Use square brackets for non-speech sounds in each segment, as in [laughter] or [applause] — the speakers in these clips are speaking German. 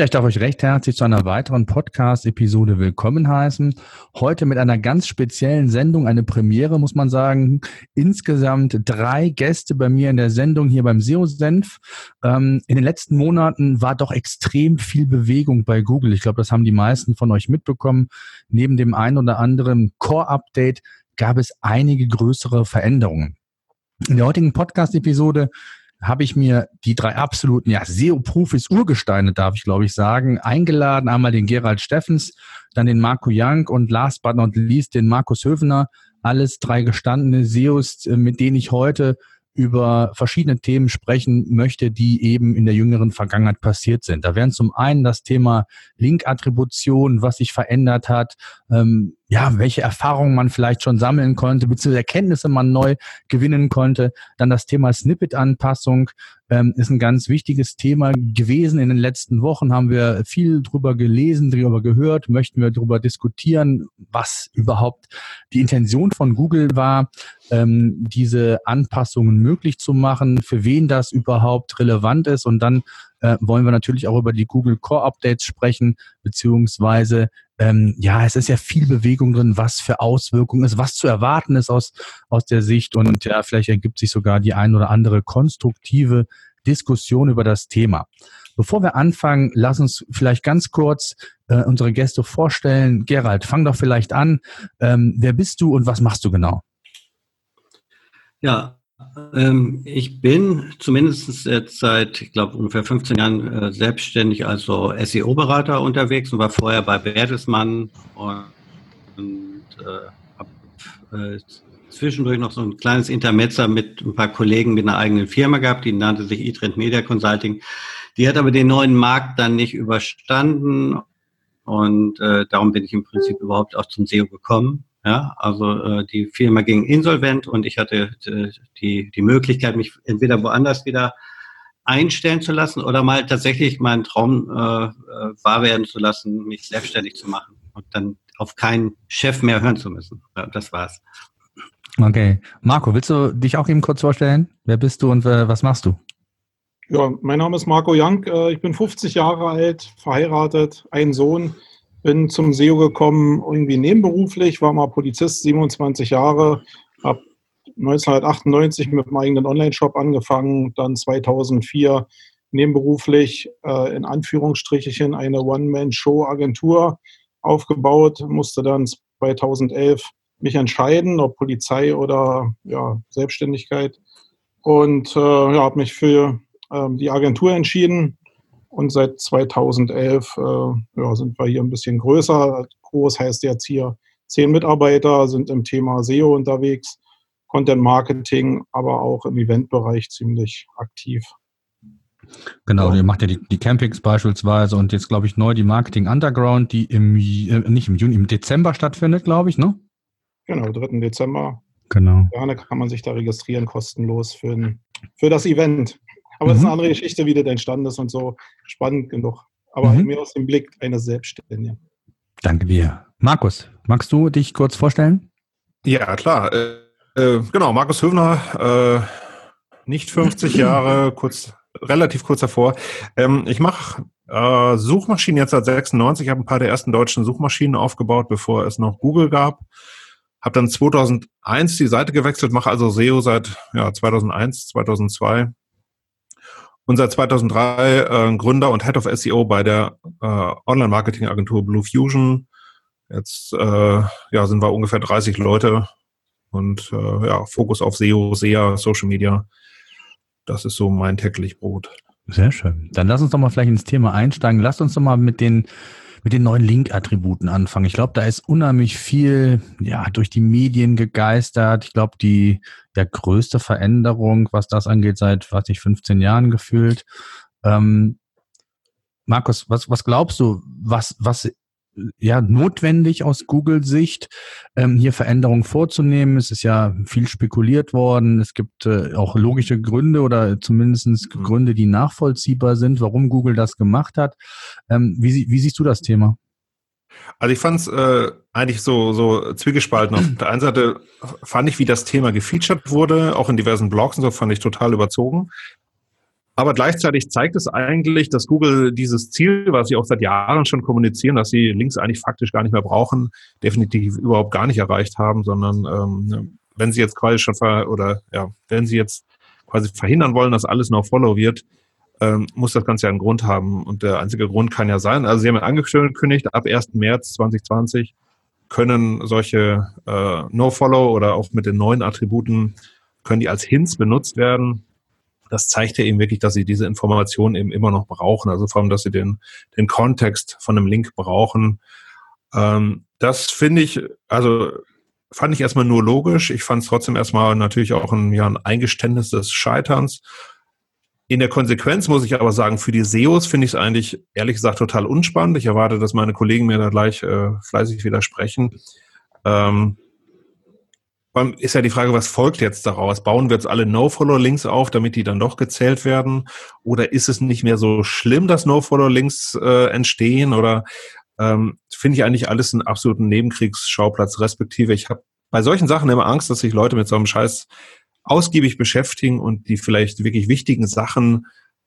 Ja, ich darf euch recht herzlich zu einer weiteren Podcast-Episode willkommen heißen. Heute mit einer ganz speziellen Sendung, eine Premiere, muss man sagen. Insgesamt drei Gäste bei mir in der Sendung hier beim SEO-Senf. Ähm, in den letzten Monaten war doch extrem viel Bewegung bei Google. Ich glaube, das haben die meisten von euch mitbekommen. Neben dem ein oder anderen Core-Update gab es einige größere Veränderungen. In der heutigen Podcast-Episode habe ich mir die drei absoluten ja, SEO-Profis Urgesteine, darf ich glaube ich sagen, eingeladen. Einmal den Gerald Steffens, dann den Marco Young und last but not least den Markus Höfner. Alles drei gestandene SEOs, äh, mit denen ich heute über verschiedene Themen sprechen möchte, die eben in der jüngeren Vergangenheit passiert sind. Da wären zum einen das Thema Link-Attribution, was sich verändert hat, ähm, ja, welche Erfahrungen man vielleicht schon sammeln konnte, beziehungsweise Erkenntnisse man neu gewinnen konnte. Dann das Thema Snippet-Anpassung ähm, ist ein ganz wichtiges Thema gewesen. In den letzten Wochen haben wir viel drüber gelesen, drüber gehört, möchten wir drüber diskutieren, was überhaupt die Intention von Google war, ähm, diese Anpassungen möglich zu machen, für wen das überhaupt relevant ist und dann äh, wollen wir natürlich auch über die Google Core Updates sprechen, beziehungsweise ähm, ja, es ist ja viel Bewegung drin, was für Auswirkungen ist, was zu erwarten ist aus, aus der Sicht und ja, vielleicht ergibt sich sogar die ein oder andere konstruktive Diskussion über das Thema. Bevor wir anfangen, lass uns vielleicht ganz kurz äh, unsere Gäste vorstellen. Gerald, fang doch vielleicht an. Ähm, wer bist du und was machst du genau? Ja, ich bin zumindest jetzt seit, ich glaube, ungefähr 15 Jahren äh, selbstständig als SEO-Berater unterwegs und war vorher bei Bertelsmann und, und äh, habe äh, zwischendurch noch so ein kleines Intermezzo mit ein paar Kollegen mit einer eigenen Firma gehabt, die nannte sich eTrend Media Consulting. Die hat aber den neuen Markt dann nicht überstanden und äh, darum bin ich im Prinzip überhaupt auch zum SEO gekommen ja, also äh, die Firma ging insolvent und ich hatte äh, die, die Möglichkeit, mich entweder woanders wieder einstellen zu lassen oder mal tatsächlich meinen Traum äh, äh, wahr werden zu lassen, mich selbstständig zu machen und dann auf keinen Chef mehr hören zu müssen. Ja, das war's. Okay. Marco, willst du dich auch eben kurz vorstellen? Wer bist du und äh, was machst du? Ja, mein Name ist Marco Young. Äh, ich bin 50 Jahre alt, verheiratet, einen Sohn. Bin zum SEO gekommen, irgendwie nebenberuflich, war mal Polizist, 27 Jahre, habe 1998 mit meinem eigenen Online-Shop angefangen, dann 2004 nebenberuflich äh, in Anführungsstrichen eine One-Man-Show-Agentur aufgebaut, musste dann 2011 mich entscheiden, ob Polizei oder ja, Selbstständigkeit. Und äh, ja, habe mich für äh, die Agentur entschieden, und seit 2011 äh, ja, sind wir hier ein bisschen größer. Groß heißt jetzt hier zehn Mitarbeiter, sind im Thema SEO unterwegs, Content Marketing, aber auch im Eventbereich ziemlich aktiv. Genau, ja. ihr macht ja die, die Campings beispielsweise und jetzt glaube ich neu die Marketing Underground, die im äh, nicht im Juni, im Dezember stattfindet, glaube ich, ne? Genau, 3. Dezember. Genau. Gerne kann man sich da registrieren, kostenlos für, für das Event. Aber es mhm. ist eine andere Geschichte, wie das entstanden ist und so spannend genug. Aber mhm. mir aus dem Blick eines Selbstständigen. Danke dir. Markus, magst du dich kurz vorstellen? Ja, klar. Äh, äh, genau, Markus Höfner, äh, nicht 50 Jahre, [laughs] kurz, relativ kurz davor. Ähm, ich mache äh, Suchmaschinen jetzt seit 96, habe ein paar der ersten deutschen Suchmaschinen aufgebaut, bevor es noch Google gab. Habe dann 2001 die Seite gewechselt, mache also SEO seit ja, 2001, 2002 und seit 2003 äh, Gründer und Head of SEO bei der äh, Online-Marketing-Agentur Blue Fusion. Jetzt äh, ja, sind wir ungefähr 30 Leute und äh, ja, Fokus auf SEO, SEA, Social Media. Das ist so mein täglich Brot. Sehr schön. Dann lass uns doch mal vielleicht ins Thema einsteigen. Lass uns doch mal mit den mit den neuen Link-Attributen anfangen. Ich glaube, da ist unheimlich viel ja durch die Medien gegeistert. Ich glaube, die der größte Veränderung, was das angeht, seit was ich 15 Jahren gefühlt. Ähm, Markus, was, was glaubst du, was, was ja notwendig aus Google-Sicht, ähm, hier Veränderungen vorzunehmen? Es ist ja viel spekuliert worden. Es gibt äh, auch logische Gründe oder zumindest mhm. Gründe, die nachvollziehbar sind, warum Google das gemacht hat. Ähm, wie, wie siehst du das Thema? Also ich fand es äh, eigentlich so, so zwiegespalten. Auf der einen Seite fand ich, wie das Thema gefeatured wurde, auch in diversen Blogs und so, fand ich total überzogen. Aber gleichzeitig zeigt es eigentlich, dass Google dieses Ziel, was sie auch seit Jahren schon kommunizieren, dass sie Links eigentlich faktisch gar nicht mehr brauchen, definitiv überhaupt gar nicht erreicht haben, sondern ähm, wenn sie jetzt quasi schon ver oder ja, wenn sie jetzt quasi verhindern wollen, dass alles noch Follow wird, ähm, muss das Ganze ja einen Grund haben. Und der einzige Grund kann ja sein, also Sie haben angekündigt, ab 1. März 2020 können solche äh, No-Follow oder auch mit den neuen Attributen, können die als Hints benutzt werden. Das zeigt ja eben wirklich, dass Sie diese Informationen eben immer noch brauchen. Also vor allem, dass Sie den, den Kontext von einem Link brauchen. Ähm, das finde ich, also fand ich erstmal nur logisch. Ich fand es trotzdem erstmal natürlich auch ein, ja, ein Eingeständnis des Scheiterns. In der Konsequenz muss ich aber sagen, für die SEOs finde ich es eigentlich ehrlich gesagt total unspannend. Ich erwarte, dass meine Kollegen mir da gleich äh, fleißig widersprechen. Ähm, ist ja die Frage, was folgt jetzt daraus? Bauen wir jetzt alle No-Follow-Links auf, damit die dann doch gezählt werden? Oder ist es nicht mehr so schlimm, dass No-Follow-Links äh, entstehen? Oder ähm, finde ich eigentlich alles einen absoluten Nebenkriegsschauplatz, respektive ich habe bei solchen Sachen immer Angst, dass sich Leute mit so einem Scheiß ausgiebig beschäftigen und die vielleicht wirklich wichtigen Sachen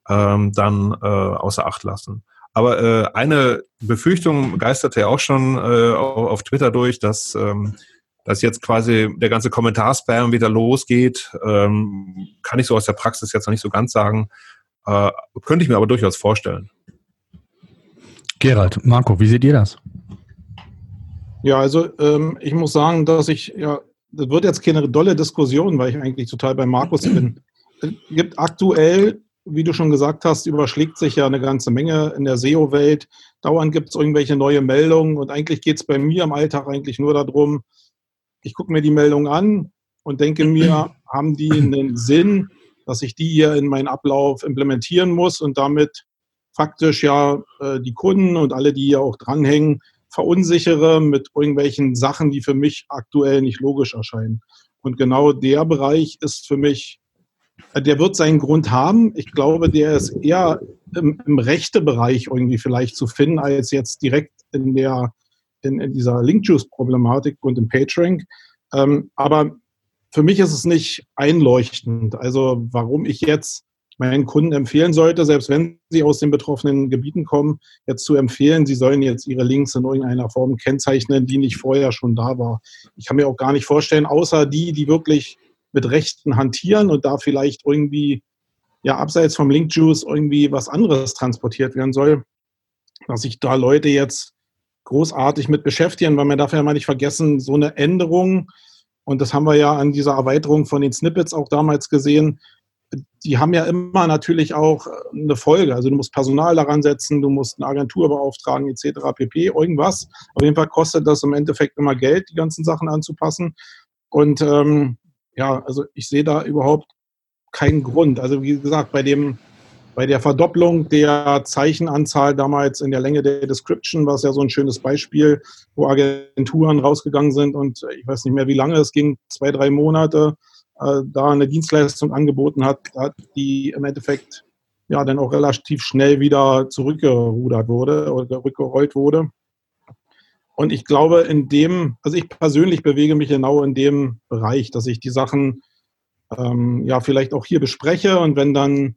ähm, dann äh, außer Acht lassen. Aber äh, eine Befürchtung geisterte ja auch schon äh, auf Twitter durch, dass, ähm, dass jetzt quasi der ganze Kommentarspam wieder losgeht. Ähm, kann ich so aus der Praxis jetzt noch nicht so ganz sagen. Äh, könnte ich mir aber durchaus vorstellen. Gerald, Marco, wie seht ihr das? Ja, also ähm, ich muss sagen, dass ich ja das wird jetzt keine dolle Diskussion, weil ich eigentlich total bei Markus bin. Es gibt aktuell, wie du schon gesagt hast, überschlägt sich ja eine ganze Menge in der SEO-Welt. Dauernd gibt es irgendwelche neue Meldungen und eigentlich geht es bei mir im Alltag eigentlich nur darum, ich gucke mir die Meldung an und denke mir, [clears throat] haben die einen Sinn, dass ich die hier in meinen Ablauf implementieren muss und damit faktisch ja äh, die Kunden und alle, die hier auch dranhängen, verunsichere mit irgendwelchen Sachen, die für mich aktuell nicht logisch erscheinen. Und genau der Bereich ist für mich, äh, der wird seinen Grund haben. Ich glaube, der ist eher im, im rechte Bereich irgendwie vielleicht zu finden, als jetzt direkt in der in, in dieser Link-Juice-Problematik und im PageRank. Ähm, aber für mich ist es nicht einleuchtend. Also warum ich jetzt meinen Kunden empfehlen sollte, selbst wenn sie aus den betroffenen Gebieten kommen, jetzt zu empfehlen, sie sollen jetzt ihre Links in irgendeiner Form kennzeichnen, die nicht vorher schon da war. Ich kann mir auch gar nicht vorstellen, außer die, die wirklich mit Rechten hantieren und da vielleicht irgendwie ja abseits vom Link Juice irgendwie was anderes transportiert werden soll, dass sich da Leute jetzt großartig mit beschäftigen, weil man darf ja mal nicht vergessen, so eine Änderung, und das haben wir ja an dieser Erweiterung von den Snippets auch damals gesehen, die haben ja immer natürlich auch eine Folge. Also du musst Personal daran setzen, du musst eine Agentur beauftragen, etc. pp. Irgendwas. Auf jeden Fall kostet das im Endeffekt immer Geld, die ganzen Sachen anzupassen. Und ähm, ja, also ich sehe da überhaupt keinen Grund. Also wie gesagt, bei dem bei der Verdopplung der Zeichenanzahl damals in der Länge der Description war es ja so ein schönes Beispiel, wo Agenturen rausgegangen sind und ich weiß nicht mehr, wie lange es ging, zwei, drei Monate, äh, da eine Dienstleistung angeboten hat, die im Endeffekt ja dann auch relativ schnell wieder zurückgerudert wurde oder rückgerollt wurde. Und ich glaube, in dem, also ich persönlich bewege mich genau in dem Bereich, dass ich die Sachen ähm, ja vielleicht auch hier bespreche und wenn dann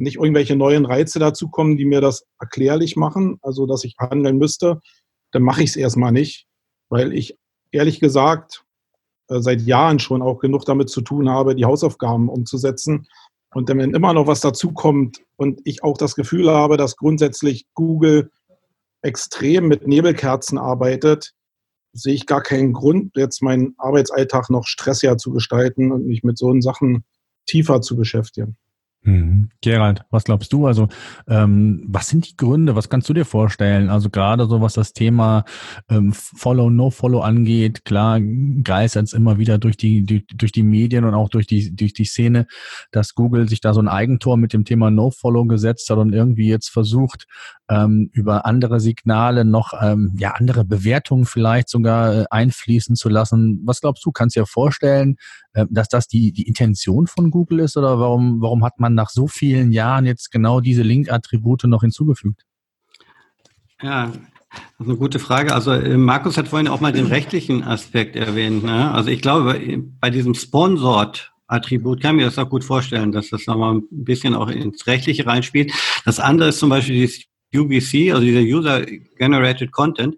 nicht irgendwelche neuen Reize dazu kommen, die mir das erklärlich machen, also dass ich handeln müsste, dann mache ich es erstmal nicht, weil ich ehrlich gesagt äh, seit Jahren schon auch genug damit zu tun habe, die Hausaufgaben umzusetzen. Und wenn immer noch was dazukommt und ich auch das Gefühl habe, dass grundsätzlich Google extrem mit Nebelkerzen arbeitet, sehe ich gar keinen Grund, jetzt meinen Arbeitsalltag noch stressiger zu gestalten und mich mit so Sachen tiefer zu beschäftigen. Mhm. Gerald, was glaubst du? Also, ähm, was sind die Gründe? Was kannst du dir vorstellen? Also gerade so, was das Thema ähm, Follow, No-Follow angeht, klar geistert es immer wieder durch die, die, durch die Medien und auch durch die, durch die Szene, dass Google sich da so ein Eigentor mit dem Thema No-Follow gesetzt hat und irgendwie jetzt versucht, ähm, über andere Signale noch ähm, ja andere Bewertungen vielleicht sogar äh, einfließen zu lassen. Was glaubst du? Kannst dir vorstellen, dass das die, die Intention von Google ist oder warum, warum hat man nach so vielen Jahren jetzt genau diese Link-Attribute noch hinzugefügt? Ja, das ist eine gute Frage. Also äh, Markus hat vorhin auch mal den rechtlichen Aspekt erwähnt. Ne? Also ich glaube, bei diesem Sponsored Attribut kann mir das auch gut vorstellen, dass das nochmal ein bisschen auch ins Rechtliche reinspielt. Das andere ist zum Beispiel dieses UGC, also dieser User Generated Content.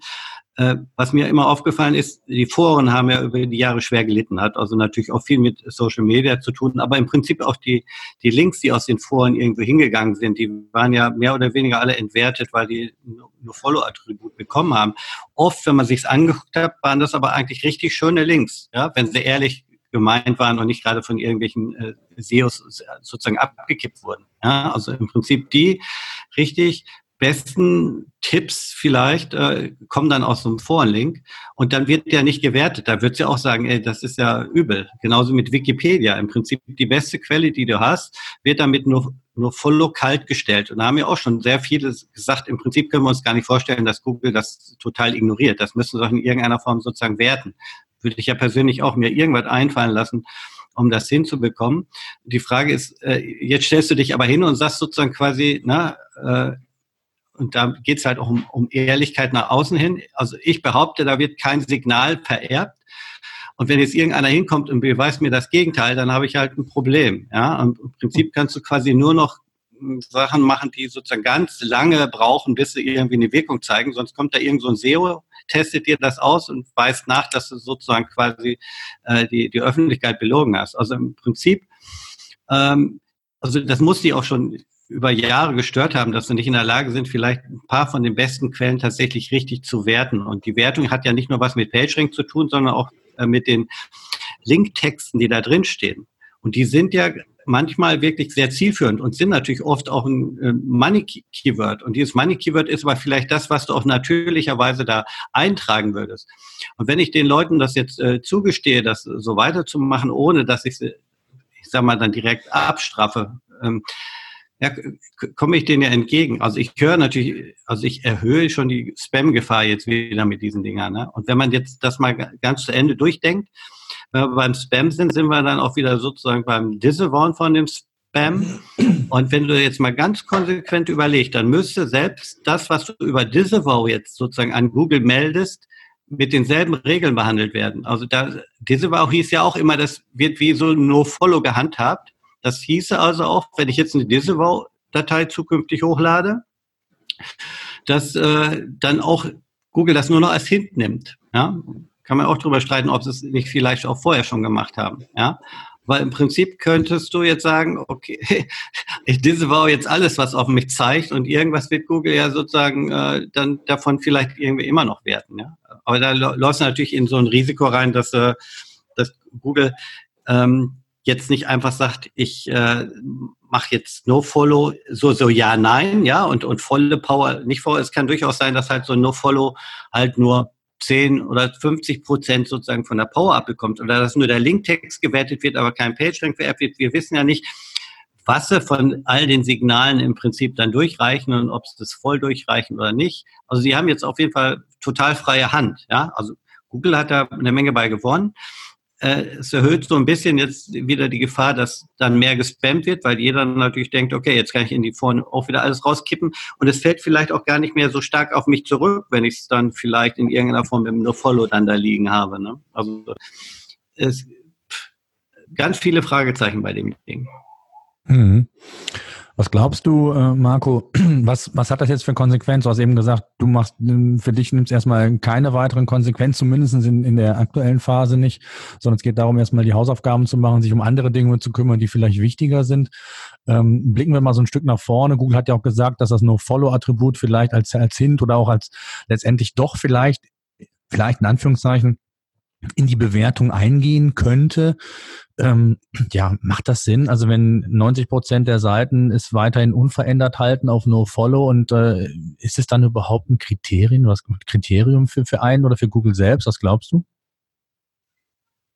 Äh, was mir immer aufgefallen ist, die Foren haben ja über die Jahre schwer gelitten, hat also natürlich auch viel mit Social Media zu tun, aber im Prinzip auch die, die Links, die aus den Foren irgendwo hingegangen sind, die waren ja mehr oder weniger alle entwertet, weil die nur Follow-Attribut bekommen haben. Oft, wenn man sich's angeguckt hat, waren das aber eigentlich richtig schöne Links, ja, wenn sie ehrlich gemeint waren und nicht gerade von irgendwelchen äh, SEOs sozusagen abgekippt wurden. Ja, also im Prinzip die richtig besten Tipps vielleicht äh, kommen dann aus so einem Forenlink und dann wird der nicht gewertet. Da wird sie ja auch sagen, ey, das ist ja übel. Genauso mit Wikipedia. Im Prinzip die beste Quelle, die du hast, wird damit nur, nur voll kalt gestellt. Und da haben wir auch schon sehr viele gesagt, im Prinzip können wir uns gar nicht vorstellen, dass Google das total ignoriert. Das müssen sie auch in irgendeiner Form sozusagen werten. Würde ich ja persönlich auch mir irgendwas einfallen lassen, um das hinzubekommen. Die Frage ist, äh, jetzt stellst du dich aber hin und sagst sozusagen quasi, na, äh, und da geht es halt auch um, um Ehrlichkeit nach außen hin. Also ich behaupte, da wird kein Signal vererbt. Und wenn jetzt irgendeiner hinkommt und beweist mir das Gegenteil, dann habe ich halt ein Problem. Ja, und im Prinzip kannst du quasi nur noch Sachen machen, die sozusagen ganz lange brauchen, bis sie irgendwie eine Wirkung zeigen. Sonst kommt da irgend so ein SEO, testet dir das aus und weist nach, dass du sozusagen quasi äh, die, die Öffentlichkeit belogen hast. Also im Prinzip, ähm, also das muss die auch schon über Jahre gestört haben, dass sie nicht in der Lage sind, vielleicht ein paar von den besten Quellen tatsächlich richtig zu werten. Und die Wertung hat ja nicht nur was mit PageRank zu tun, sondern auch äh, mit den Linktexten, die da drin stehen. Und die sind ja manchmal wirklich sehr zielführend und sind natürlich oft auch ein äh, Money-Keyword. Und dieses Money-Keyword ist aber vielleicht das, was du auch natürlicherweise da eintragen würdest. Und wenn ich den Leuten das jetzt äh, zugestehe, das so weiterzumachen, ohne dass ich sie, ich sag mal, dann direkt abstraffe, ähm, ja, komme ich denen ja entgegen. Also ich höre natürlich, also ich erhöhe schon die Spam-Gefahr jetzt wieder mit diesen Dingern. Ne? Und wenn man jetzt das mal ganz zu Ende durchdenkt, wenn wir beim Spam sind, sind wir dann auch wieder sozusagen beim Disavown von dem Spam. Und wenn du jetzt mal ganz konsequent überlegst, dann müsste selbst das, was du über Disavow jetzt sozusagen an Google meldest, mit denselben Regeln behandelt werden. Also da, Disavow hieß ja auch immer, das wird wie so No-Follow gehandhabt. Das hieße also auch, wenn ich jetzt eine Disavow-Datei zukünftig hochlade, dass äh, dann auch Google das nur noch als Hint nimmt. Ja? Kann man auch darüber streiten, ob sie es nicht vielleicht auch vorher schon gemacht haben. Ja? Weil im Prinzip könntest du jetzt sagen, okay, [laughs] ich disavow jetzt alles, was auf mich zeigt und irgendwas wird Google ja sozusagen äh, dann davon vielleicht irgendwie immer noch werten. Ja? Aber da läuft natürlich in so ein Risiko rein, dass, äh, dass Google ähm, jetzt nicht einfach sagt, ich äh, mache jetzt No-Follow, so, so ja, nein, ja, und, und volle Power, nicht vor, es kann durchaus sein, dass halt so No-Follow halt nur 10 oder 50 Prozent sozusagen von der Power abbekommt oder dass nur der Linktext gewertet wird, aber kein PageRank vererbt wird. Wir wissen ja nicht, was sie von all den Signalen im Prinzip dann durchreichen und ob sie das voll durchreichen oder nicht. Also sie haben jetzt auf jeden Fall total freie Hand. Ja, also Google hat da eine Menge bei gewonnen es erhöht so ein bisschen jetzt wieder die Gefahr, dass dann mehr gespammt wird, weil jeder natürlich denkt, okay, jetzt kann ich in die Foren auch wieder alles rauskippen und es fällt vielleicht auch gar nicht mehr so stark auf mich zurück, wenn ich es dann vielleicht in irgendeiner Form im No-Follow dann da liegen habe. Ne? Also es ganz viele Fragezeichen bei dem Ding. Mhm. Was glaubst du, äh, Marco, [clears throat] was, was hat das jetzt für Konsequenz? Du hast eben gesagt, du machst, für dich nimmst erstmal keine weiteren Konsequenzen, zumindest in, in der aktuellen Phase nicht, sondern es geht darum, erstmal die Hausaufgaben zu machen, sich um andere Dinge zu kümmern, die vielleicht wichtiger sind. Ähm, blicken wir mal so ein Stück nach vorne. Google hat ja auch gesagt, dass das No-Follow-Attribut vielleicht als, als Hint oder auch als letztendlich doch vielleicht, vielleicht in Anführungszeichen, in die Bewertung eingehen könnte. Ähm, ja, macht das Sinn? Also wenn 90 Prozent der Seiten es weiterhin unverändert halten auf No-Follow und äh, ist es dann überhaupt ein Kriterium, was Kriterium für, für einen oder für Google selbst? Was glaubst du?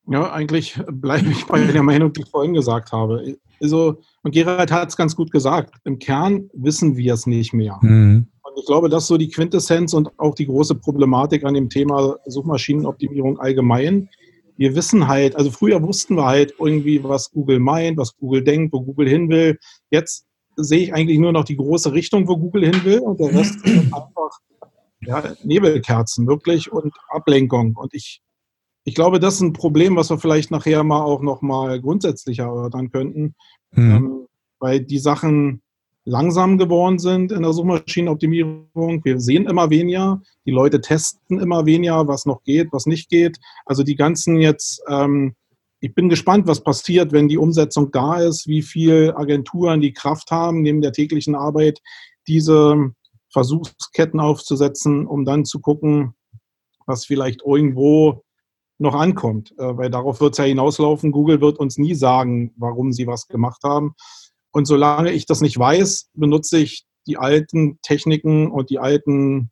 Ja, eigentlich bleibe ich bei der Meinung, die ich vorhin gesagt habe. Also, und Gerald hat es ganz gut gesagt. Im Kern wissen wir es nicht mehr. Mhm. Ich glaube, das ist so die Quintessenz und auch die große Problematik an dem Thema Suchmaschinenoptimierung allgemein. Wir wissen halt, also früher wussten wir halt irgendwie, was Google meint, was Google denkt, wo Google hin will. Jetzt sehe ich eigentlich nur noch die große Richtung, wo Google hin will und der Rest [laughs] ist einfach ja, Nebelkerzen wirklich und Ablenkung. Und ich ich glaube, das ist ein Problem, was wir vielleicht nachher mal auch noch mal grundsätzlicher erörtern könnten, mhm. ähm, weil die Sachen langsam geworden sind in der Suchmaschinenoptimierung. Wir sehen immer weniger, die Leute testen immer weniger, was noch geht, was nicht geht. Also die ganzen jetzt, ähm, ich bin gespannt, was passiert, wenn die Umsetzung da ist, wie viele Agenturen die Kraft haben, neben der täglichen Arbeit, diese Versuchsketten aufzusetzen, um dann zu gucken, was vielleicht irgendwo noch ankommt. Äh, weil darauf wird es ja hinauslaufen. Google wird uns nie sagen, warum sie was gemacht haben. Und solange ich das nicht weiß, benutze ich die alten Techniken und die alten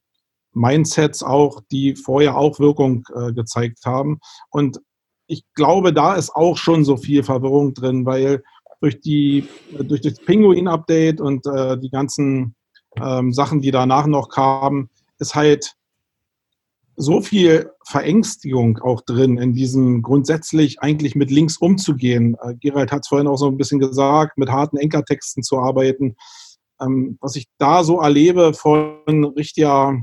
Mindsets auch, die vorher auch Wirkung äh, gezeigt haben. Und ich glaube, da ist auch schon so viel Verwirrung drin, weil durch, die, durch das Pinguin-Update und äh, die ganzen ähm, Sachen, die danach noch kamen, ist halt so viel Verängstigung auch drin, in diesem grundsätzlich eigentlich mit Links umzugehen. Äh, Gerald hat es vorhin auch so ein bisschen gesagt, mit harten Enkertexten zu arbeiten. Ähm, was ich da so erlebe von richtiger,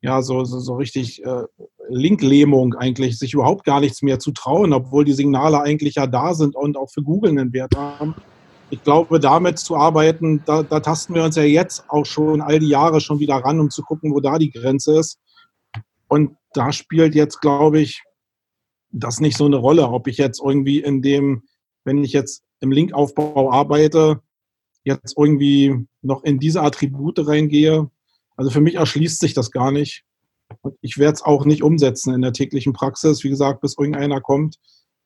ja, so, so, so richtig äh, Linklähmung eigentlich, sich überhaupt gar nichts mehr zu trauen, obwohl die Signale eigentlich ja da sind und auch für Google einen Wert haben. Ich glaube, damit zu arbeiten, da, da tasten wir uns ja jetzt auch schon all die Jahre schon wieder ran, um zu gucken, wo da die Grenze ist. Und da spielt jetzt, glaube ich, das nicht so eine Rolle, ob ich jetzt irgendwie in dem, wenn ich jetzt im Linkaufbau arbeite, jetzt irgendwie noch in diese Attribute reingehe. Also für mich erschließt sich das gar nicht. Und ich werde es auch nicht umsetzen in der täglichen Praxis, wie gesagt, bis irgendeiner kommt,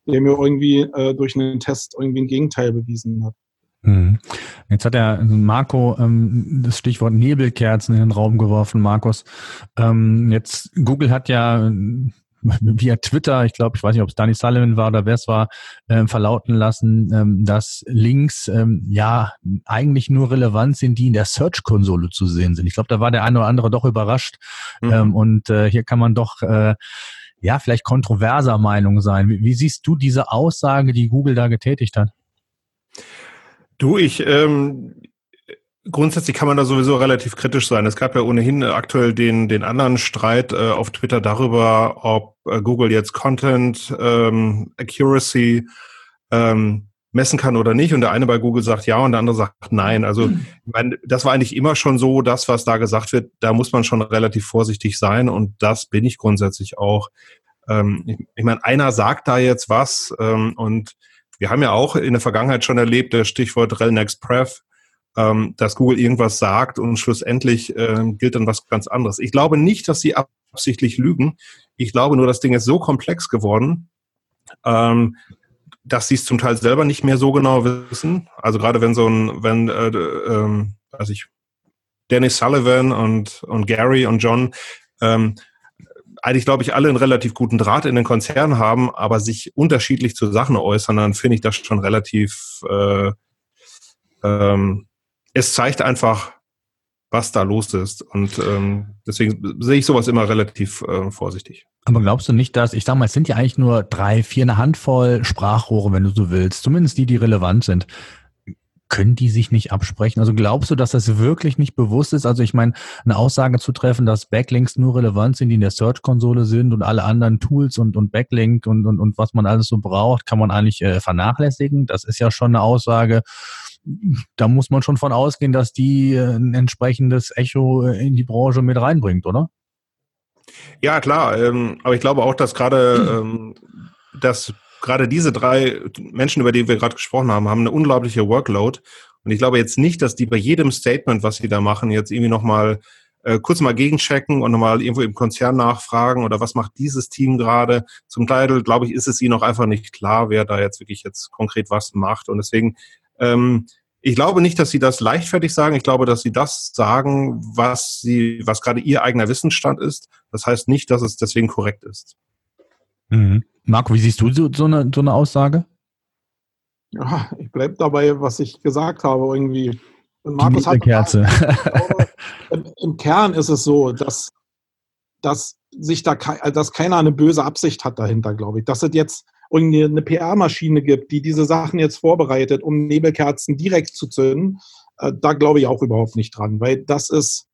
der mir irgendwie äh, durch einen Test irgendwie ein Gegenteil bewiesen hat. Mhm. Jetzt hat der Marco ähm, das Stichwort Nebelkerzen in den Raum geworfen, Markus. Ähm, jetzt Google hat ja via Twitter, ich glaube, ich weiß nicht, ob es Danny Sullivan war oder wer es war, ähm, verlauten lassen, ähm, dass Links ähm, ja eigentlich nur relevant sind, die in der Search-Konsole zu sehen sind. Ich glaube, da war der eine oder andere doch überrascht. Mhm. Ähm, und äh, hier kann man doch äh, ja vielleicht kontroverser Meinung sein. Wie, wie siehst du diese Aussage, die Google da getätigt hat? Du, ich, ähm, grundsätzlich kann man da sowieso relativ kritisch sein. Es gab ja ohnehin aktuell den, den anderen Streit äh, auf Twitter darüber, ob äh, Google jetzt Content ähm, Accuracy ähm, messen kann oder nicht. Und der eine bei Google sagt ja und der andere sagt nein. Also mhm. ich meine, das war eigentlich immer schon so, das, was da gesagt wird, da muss man schon relativ vorsichtig sein und das bin ich grundsätzlich auch. Ähm, ich, ich meine, einer sagt da jetzt was ähm, und wir haben ja auch in der Vergangenheit schon erlebt, das Stichwort Relnex Pref, ähm, dass Google irgendwas sagt und schlussendlich äh, gilt dann was ganz anderes. Ich glaube nicht, dass sie absichtlich lügen. Ich glaube nur, das Ding ist so komplex geworden, ähm, dass sie es zum Teil selber nicht mehr so genau wissen. Also gerade wenn so ein, wenn, äh, äh, weiß ich, Dennis Sullivan und, und Gary und John ähm, eigentlich, glaube ich, alle einen relativ guten Draht in den Konzernen haben, aber sich unterschiedlich zu Sachen äußern, dann finde ich das schon relativ, äh, ähm, es zeigt einfach, was da los ist. Und ähm, deswegen sehe ich sowas immer relativ äh, vorsichtig. Aber glaubst du nicht, dass, ich sag mal, es sind ja eigentlich nur drei, vier, eine Handvoll Sprachrohre, wenn du so willst, zumindest die, die relevant sind können die sich nicht absprechen? Also glaubst du, dass das wirklich nicht bewusst ist? Also ich meine, eine Aussage zu treffen, dass Backlinks nur relevant sind, die in der Search-Konsole sind und alle anderen Tools und, und Backlink und, und, und was man alles so braucht, kann man eigentlich äh, vernachlässigen. Das ist ja schon eine Aussage, da muss man schon von ausgehen, dass die äh, ein entsprechendes Echo in die Branche mit reinbringt, oder? Ja, klar. Ähm, aber ich glaube auch, dass gerade ähm, das gerade diese drei Menschen, über die wir gerade gesprochen haben, haben eine unglaubliche Workload. Und ich glaube jetzt nicht, dass die bei jedem Statement, was sie da machen, jetzt irgendwie nochmal äh, kurz mal gegenchecken und nochmal irgendwo im Konzern nachfragen oder was macht dieses Team gerade. Zum Teil, glaube ich, ist es ihnen auch einfach nicht klar, wer da jetzt wirklich jetzt konkret was macht. Und deswegen, ähm, ich glaube nicht, dass sie das leichtfertig sagen. Ich glaube, dass sie das sagen, was sie, was gerade ihr eigener Wissensstand ist. Das heißt nicht, dass es deswegen korrekt ist. Mhm. Marco, wie siehst du so, so, eine, so eine Aussage? Ja, ich bleibe dabei, was ich gesagt habe irgendwie. Und Markus hat Kerze. Glaube, im, Kern ist es so, dass, dass sich da dass keiner eine böse Absicht hat dahinter, glaube ich. Dass es jetzt irgendwie eine PR-Maschine gibt, die diese Sachen jetzt vorbereitet, um Nebelkerzen direkt zu zünden, äh, da glaube ich auch überhaupt nicht dran, weil das ist,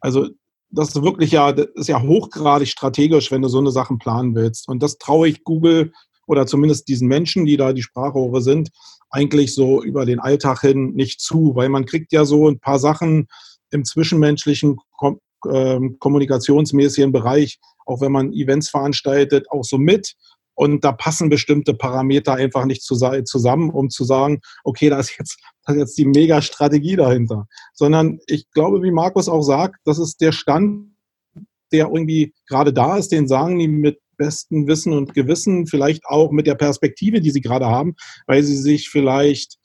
also das ist wirklich ja, das ist ja hochgradig strategisch, wenn du so eine Sachen planen willst. Und das traue ich Google oder zumindest diesen Menschen, die da die Sprachrohre sind, eigentlich so über den Alltag hin nicht zu, weil man kriegt ja so ein paar Sachen im zwischenmenschlichen kom äh, kommunikationsmäßigen Bereich, auch wenn man Events veranstaltet, auch so mit. Und da passen bestimmte Parameter einfach nicht zusammen, um zu sagen, okay, da ist jetzt, da ist jetzt die Mega-Strategie dahinter. Sondern ich glaube, wie Markus auch sagt, das ist der Stand, der irgendwie gerade da ist, den sagen die mit bestem Wissen und Gewissen, vielleicht auch mit der Perspektive, die sie gerade haben, weil sie sich vielleicht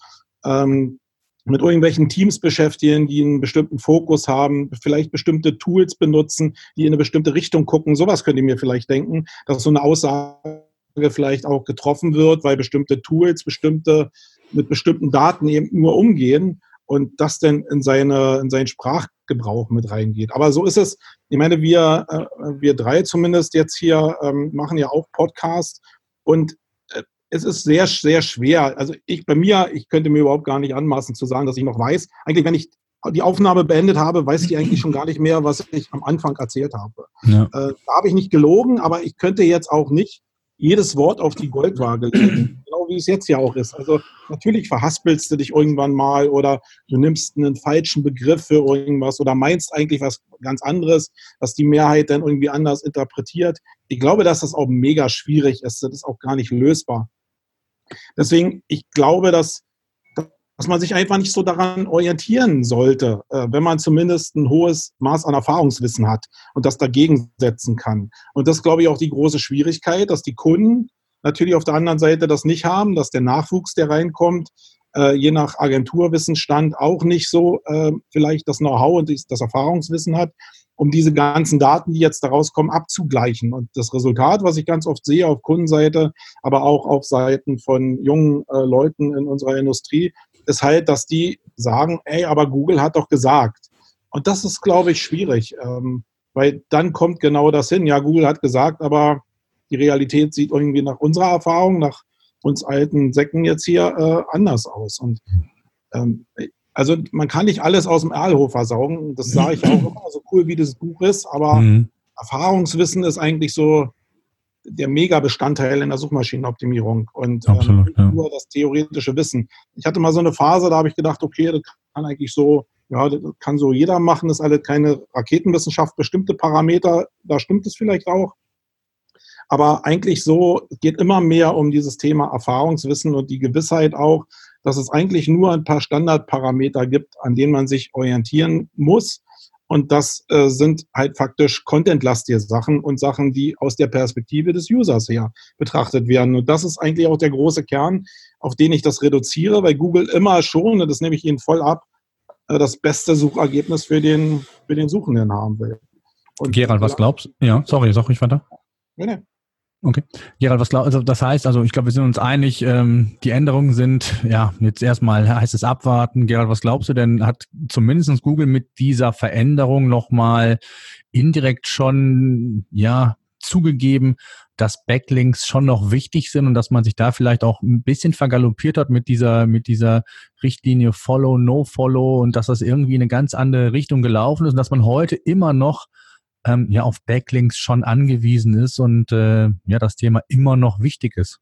ähm, mit irgendwelchen Teams beschäftigen, die einen bestimmten Fokus haben, vielleicht bestimmte Tools benutzen, die in eine bestimmte Richtung gucken. Sowas könnt ihr mir vielleicht denken, dass so eine Aussage vielleicht auch getroffen wird, weil bestimmte Tools, bestimmte mit bestimmten Daten eben nur umgehen und das denn in, seine, in seinen Sprachgebrauch mit reingeht. Aber so ist es. Ich meine, wir, äh, wir drei zumindest jetzt hier ähm, machen ja auch Podcast und äh, es ist sehr, sehr schwer. Also ich bei mir, ich könnte mir überhaupt gar nicht anmaßen zu sagen, dass ich noch weiß. Eigentlich, wenn ich die Aufnahme beendet habe, weiß ich eigentlich schon gar nicht mehr, was ich am Anfang erzählt habe. Ja. Äh, da habe ich nicht gelogen, aber ich könnte jetzt auch nicht jedes Wort auf die Goldwaage legen. [clears throat] Genau wie es jetzt ja auch ist. Also natürlich verhaspelst du dich irgendwann mal oder du nimmst einen falschen Begriff für irgendwas oder meinst eigentlich was ganz anderes, was die Mehrheit dann irgendwie anders interpretiert. Ich glaube, dass das auch mega schwierig ist. Das ist auch gar nicht lösbar. Deswegen, ich glaube, dass dass man sich einfach nicht so daran orientieren sollte, äh, wenn man zumindest ein hohes Maß an Erfahrungswissen hat und das dagegen setzen kann. Und das ist, glaube ich, auch die große Schwierigkeit, dass die Kunden natürlich auf der anderen Seite das nicht haben, dass der Nachwuchs, der reinkommt, äh, je nach Agenturwissensstand auch nicht so äh, vielleicht das Know-how und das Erfahrungswissen hat, um diese ganzen Daten, die jetzt daraus kommen, abzugleichen. Und das Resultat, was ich ganz oft sehe auf Kundenseite, aber auch auf Seiten von jungen Leuten in unserer Industrie, ist halt, dass die sagen, ey, aber Google hat doch gesagt. Und das ist, glaube ich, schwierig, ähm, weil dann kommt genau das hin. Ja, Google hat gesagt, aber die Realität sieht irgendwie nach unserer Erfahrung, nach uns alten Säcken jetzt hier äh, anders aus. Und ähm, also man kann nicht alles aus dem Erlhof versaugen. Das sage ich auch [clears throat] immer, so cool wie das Buch ist, aber mhm. Erfahrungswissen ist eigentlich so der Mega-Bestandteil in der Suchmaschinenoptimierung und Absolut, ähm, ja. nur das theoretische Wissen. Ich hatte mal so eine Phase, da habe ich gedacht, okay, das kann eigentlich so, ja, das kann so jeder machen, das ist alles keine Raketenwissenschaft, bestimmte Parameter, da stimmt es vielleicht auch. Aber eigentlich so geht immer mehr um dieses Thema Erfahrungswissen und die Gewissheit auch, dass es eigentlich nur ein paar Standardparameter gibt, an denen man sich orientieren muss und das äh, sind halt faktisch contentlastige Sachen und Sachen, die aus der Perspektive des Users her betrachtet werden. Und das ist eigentlich auch der große Kern, auf den ich das reduziere, weil Google immer schon, und das nehme ich Ihnen voll ab, äh, das beste Suchergebnis für den, für den Suchenden haben will. Und Gerald, was glaubst du? Ja, sorry, sag ich weiter. Nee, nee. Okay. Gerald, was glaubst also das heißt, also ich glaube, wir sind uns einig, ähm, die Änderungen sind, ja, jetzt erstmal heißt es abwarten. Gerald, was glaubst du denn, hat zumindest Google mit dieser Veränderung nochmal indirekt schon, ja, zugegeben, dass Backlinks schon noch wichtig sind und dass man sich da vielleicht auch ein bisschen vergaloppiert hat mit dieser, mit dieser Richtlinie Follow, No Follow und dass das irgendwie in eine ganz andere Richtung gelaufen ist und dass man heute immer noch ähm, ja auf Backlinks schon angewiesen ist und äh, ja das Thema immer noch wichtig ist.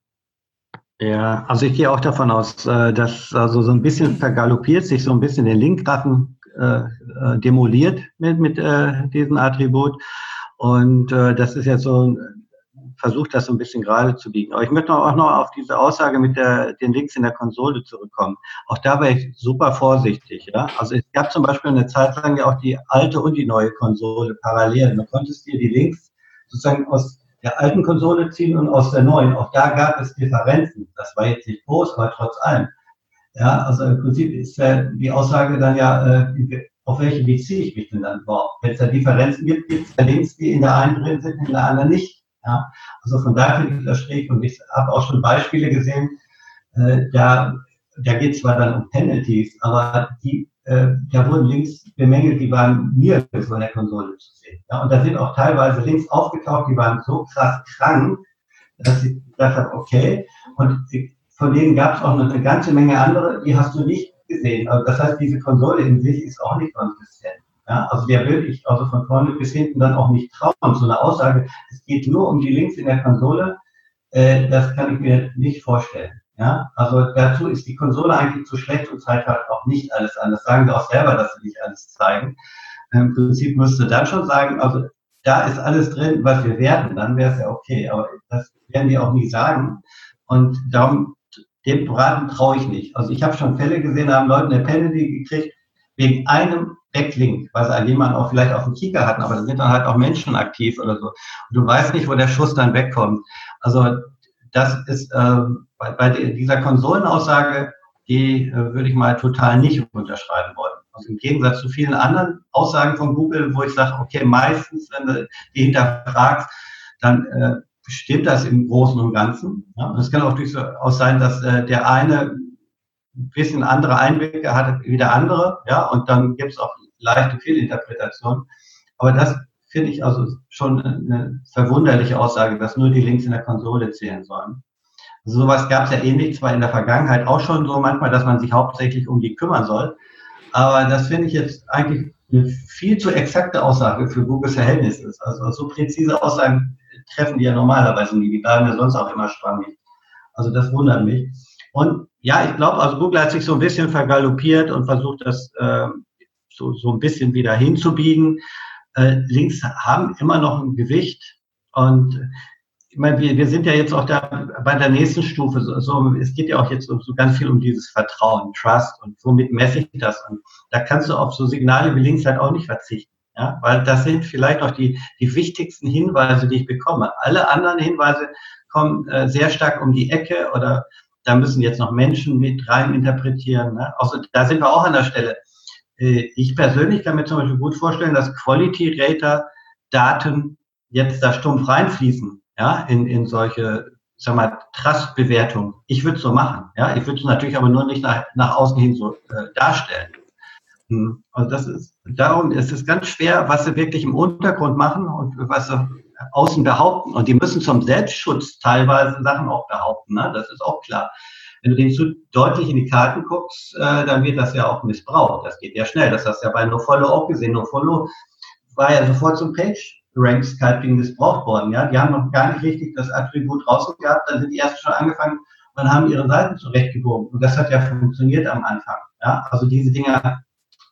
Ja, also ich gehe auch davon aus, äh, dass also so ein bisschen vergaloppiert sich so ein bisschen den Linkratten äh, äh, demoliert mit, mit äh, diesem Attribut. Und äh, das ist jetzt so versucht das so ein bisschen gerade zu biegen. Aber ich möchte auch noch auf diese Aussage mit der, den Links in der Konsole zurückkommen. Auch da war ich super vorsichtig. Ja? Also es gab zum Beispiel eine Zeit lang ja auch die alte und die neue Konsole parallel. Man konntest dir die Links sozusagen aus der alten Konsole ziehen und aus der neuen. Auch da gab es Differenzen. Das war jetzt nicht groß, aber trotz allem. Ja, also im Prinzip ist ja die Aussage dann ja, äh, auf welche beziehe ich mich denn dann überhaupt? Wenn es da Differenzen gibt, gibt es da Links, die in der einen drin sind, in der anderen nicht. Ja? Also von daher finde ich das schräg und ich habe auch schon Beispiele gesehen, äh, da, da geht es zwar dann um Penalties, aber die, äh, da wurden Links bemängelt, die waren mir von der Konsole zu sehen. Ja? Und da sind auch teilweise Links aufgetaucht, die waren so krass krank, dass ich gedacht habe, okay, und von denen gab es auch noch eine ganze Menge andere, die hast du nicht gesehen. Also das heißt, diese Konsole in sich ist auch nicht konsistent. Ja, also der will ich also von vorne bis hinten dann auch nicht trauen. So eine Aussage, es geht nur um die Links in der Konsole, äh, das kann ich mir nicht vorstellen. Ja, also dazu ist die Konsole eigentlich zu schlecht und zeigt halt auch nicht alles an. Das sagen sie auch selber, dass sie nicht alles zeigen. Im Prinzip müsste dann schon sagen, also da ist alles drin, was wir werden, dann wäre es ja okay. Aber das werden die auch nie sagen. Und darum dem Braten traue ich nicht. Also ich habe schon Fälle gesehen, da haben Leute eine Penalty gekriegt wegen einem Backlink, was halt jemand auch vielleicht auf dem Kieker hatten, aber da sind dann halt auch Menschen aktiv oder so. Und du weißt nicht, wo der Schuss dann wegkommt. Also das ist äh, bei, bei dieser Konsolenaussage, die äh, würde ich mal total nicht unterschreiben wollen. Also im Gegensatz zu vielen anderen Aussagen von Google, wo ich sage, okay, meistens, wenn du die hinterfragst, dann äh, stimmt das im Großen und Ganzen. Ja? es kann auch durchaus sein, dass äh, der eine ein bisschen andere Einblicke hat wie der andere, ja, und dann gibt es auch leichte Fehlinterpretationen. Aber das finde ich also schon eine verwunderliche Aussage, dass nur die Links in der Konsole zählen sollen. Also sowas gab es ja ähnlich zwar in der Vergangenheit auch schon so manchmal, dass man sich hauptsächlich um die kümmern soll. Aber das finde ich jetzt eigentlich eine viel zu exakte Aussage für Googles Verhältnisse. Also so präzise Aussagen treffen die ja normalerweise nie. Die bleiben ja sonst auch immer schwammig. Also das wundert mich. Und ja, ich glaube, also Google hat sich so ein bisschen vergaloppiert und versucht, das äh, so, so ein bisschen wieder hinzubiegen. Äh, Links haben immer noch ein Gewicht und ich meine, wir, wir sind ja jetzt auch da bei der nächsten Stufe. So, so, es geht ja auch jetzt so, ganz viel um dieses Vertrauen, Trust und womit messe ich das? Und da kannst du auf so Signale wie Links halt auch nicht verzichten. Ja, weil das sind vielleicht auch die, die wichtigsten Hinweise, die ich bekomme. Alle anderen Hinweise kommen äh, sehr stark um die Ecke oder da müssen jetzt noch Menschen mit rein interpretieren. Ne? Also da sind wir auch an der Stelle. Äh, ich persönlich kann mir zum Beispiel gut vorstellen, dass Quality Rater Daten jetzt da stumpf reinfließen, ja, in, in solche, sag mal, Trust-Bewertungen. Ich würde es so machen, ja. Ich würde es natürlich aber nur nicht nach, nach außen hin so äh, darstellen. Hm. Also das ist, darum ist es ganz schwer, was sie wirklich im Untergrund machen und was sie außen behaupten. Und die müssen zum Selbstschutz teilweise Sachen auch behaupten, ne? das ist auch klar. Wenn du denen zu deutlich in die Karten guckst, äh, dann wird das ja auch missbraucht. Das geht ja schnell. Das hast du ja bei NoFollow auch gesehen. NoFollow war ja sofort zum Page Rank Sculpting missbraucht worden. Ja, die haben noch gar nicht richtig das Attribut rausgehabt. Dann sind die erst schon angefangen und haben ihre Seiten zurechtgebogen. Und das hat ja funktioniert am Anfang. Ja, also diese Dinger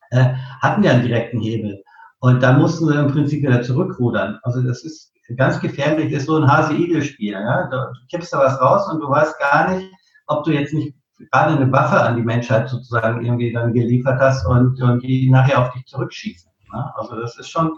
äh, hatten ja einen direkten Hebel. Und da mussten sie im Prinzip wieder zurückrudern. Also das ist ganz gefährlich, ist so ein Hase-Igel-Spiel. Ja? Du kippst da was raus und du weißt gar nicht, ob du jetzt nicht gerade eine Waffe an die Menschheit sozusagen irgendwie dann geliefert hast und, und die nachher auf dich zurückschießen. Ja? Also das ist schon,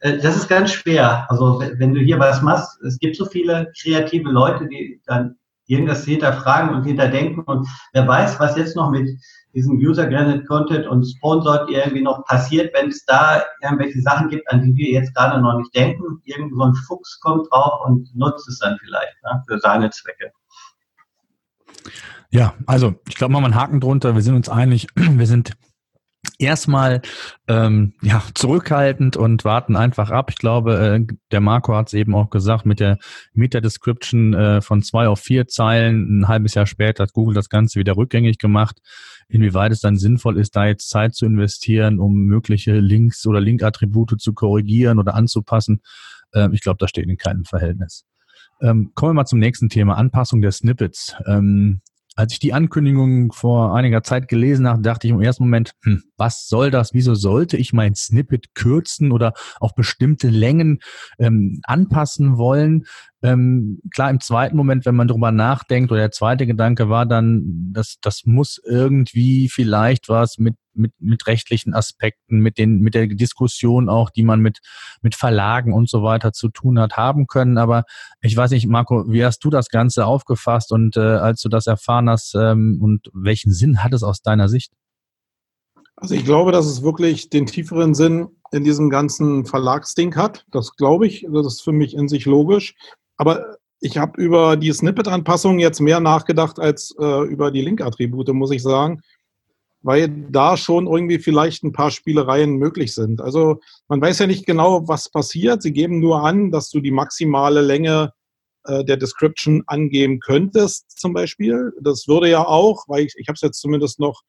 äh, das ist ganz schwer. Also wenn du hier was machst, es gibt so viele kreative Leute, die dann irgendwas hinterfragen und hinterdenken und wer weiß, was jetzt noch mit diesem User-Generated Content und Sponsored irgendwie noch passiert, wenn es da irgendwelche Sachen gibt, an die wir jetzt gerade noch nicht denken. Irgend so ein Fuchs kommt drauf und nutzt es dann vielleicht ne, für seine Zwecke. Ja, also ich glaube, machen wir einen Haken drunter. Wir sind uns einig, [clears throat] wir sind erstmal ähm, ja, zurückhaltend und warten einfach ab. Ich glaube, äh, der Marco hat es eben auch gesagt, mit der Meta-Description äh, von zwei auf vier Zeilen, ein halbes Jahr später hat Google das Ganze wieder rückgängig gemacht. Inwieweit es dann sinnvoll ist, da jetzt Zeit zu investieren, um mögliche Links oder Link-Attribute zu korrigieren oder anzupassen, äh, ich glaube, das steht in keinem Verhältnis. Ähm, kommen wir mal zum nächsten Thema, Anpassung der Snippets. Ähm, Als ich die Ankündigung vor einiger Zeit gelesen habe, dachte ich im ersten Moment, hm, was soll das? Wieso sollte ich mein Snippet kürzen oder auf bestimmte Längen ähm, anpassen wollen? Ähm, klar, im zweiten Moment, wenn man drüber nachdenkt, oder der zweite Gedanke war dann, dass das muss irgendwie vielleicht was mit mit, mit rechtlichen Aspekten, mit den, mit der Diskussion auch, die man mit, mit Verlagen und so weiter zu tun hat, haben können. Aber ich weiß nicht, Marco, wie hast du das Ganze aufgefasst und äh, als du das erfahren hast ähm, und welchen Sinn hat es aus deiner Sicht? Also ich glaube, dass es wirklich den tieferen Sinn in diesem ganzen Verlagsding hat. Das glaube ich. Das ist für mich in sich logisch. Aber ich habe über die Snippet-Anpassung jetzt mehr nachgedacht als äh, über die Link-Attribute, muss ich sagen, weil da schon irgendwie vielleicht ein paar Spielereien möglich sind. Also man weiß ja nicht genau, was passiert. Sie geben nur an, dass du die maximale Länge äh, der Description angeben könntest, zum Beispiel. Das würde ja auch, weil ich, ich habe es jetzt zumindest noch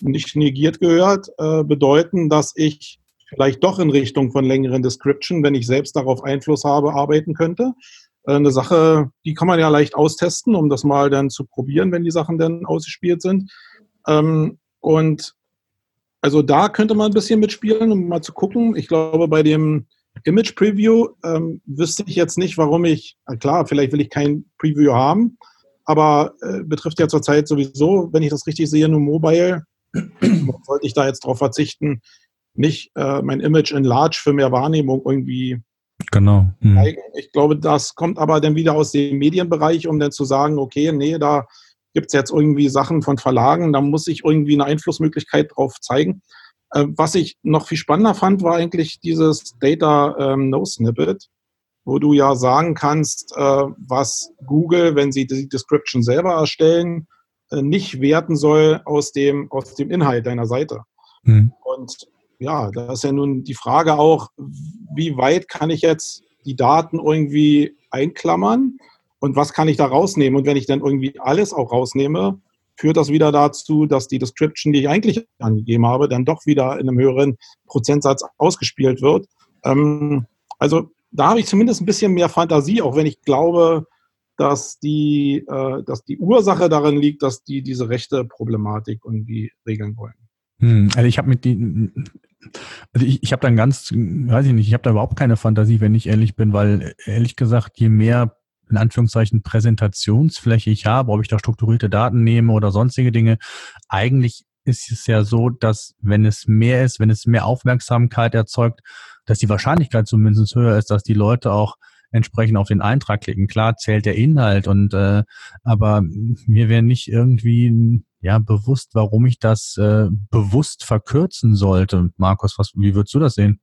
nicht negiert gehört, äh, bedeuten, dass ich vielleicht doch in Richtung von längeren Description, wenn ich selbst darauf Einfluss habe, arbeiten könnte. Äh, eine Sache, die kann man ja leicht austesten, um das mal dann zu probieren, wenn die Sachen dann ausgespielt sind. Ähm, und also da könnte man ein bisschen mitspielen, um mal zu gucken. Ich glaube, bei dem Image Preview ähm, wüsste ich jetzt nicht, warum ich, klar, vielleicht will ich kein Preview haben, aber äh, betrifft ja zurzeit sowieso, wenn ich das richtig sehe, nur Mobile. sollte ich da jetzt darauf verzichten, nicht äh, mein Image in Large für mehr Wahrnehmung irgendwie Genau. Mhm. Ich glaube, das kommt aber dann wieder aus dem Medienbereich, um dann zu sagen, okay, nee, da gibt es jetzt irgendwie Sachen von Verlagen, da muss ich irgendwie eine Einflussmöglichkeit drauf zeigen. Äh, was ich noch viel spannender fand, war eigentlich dieses Data ähm, No Snippet, wo du ja sagen kannst, äh, was Google, wenn sie die Description selber erstellen, äh, nicht werten soll aus dem, aus dem Inhalt deiner Seite. Mhm. Und ja, da ist ja nun die Frage auch, wie weit kann ich jetzt die Daten irgendwie einklammern und was kann ich da rausnehmen? Und wenn ich dann irgendwie alles auch rausnehme, führt das wieder dazu, dass die Description, die ich eigentlich angegeben habe, dann doch wieder in einem höheren Prozentsatz ausgespielt wird. Ähm, also da habe ich zumindest ein bisschen mehr Fantasie, auch wenn ich glaube, dass die, äh, dass die Ursache darin liegt, dass die diese rechte Problematik irgendwie regeln wollen. Hm, also ich habe mit die, also ich, ich habe dann ganz, weiß ich nicht, ich habe da überhaupt keine Fantasie, wenn ich ehrlich bin, weil ehrlich gesagt, je mehr in Anführungszeichen Präsentationsfläche ich habe, ob ich da strukturierte Daten nehme oder sonstige Dinge, eigentlich ist es ja so, dass wenn es mehr ist, wenn es mehr Aufmerksamkeit erzeugt, dass die Wahrscheinlichkeit zumindest höher ist, dass die Leute auch entsprechend auf den Eintrag klicken. Klar zählt der Inhalt und äh, aber mir wäre nicht irgendwie ja bewusst, warum ich das äh, bewusst verkürzen sollte. Markus, was, wie würdest du das sehen?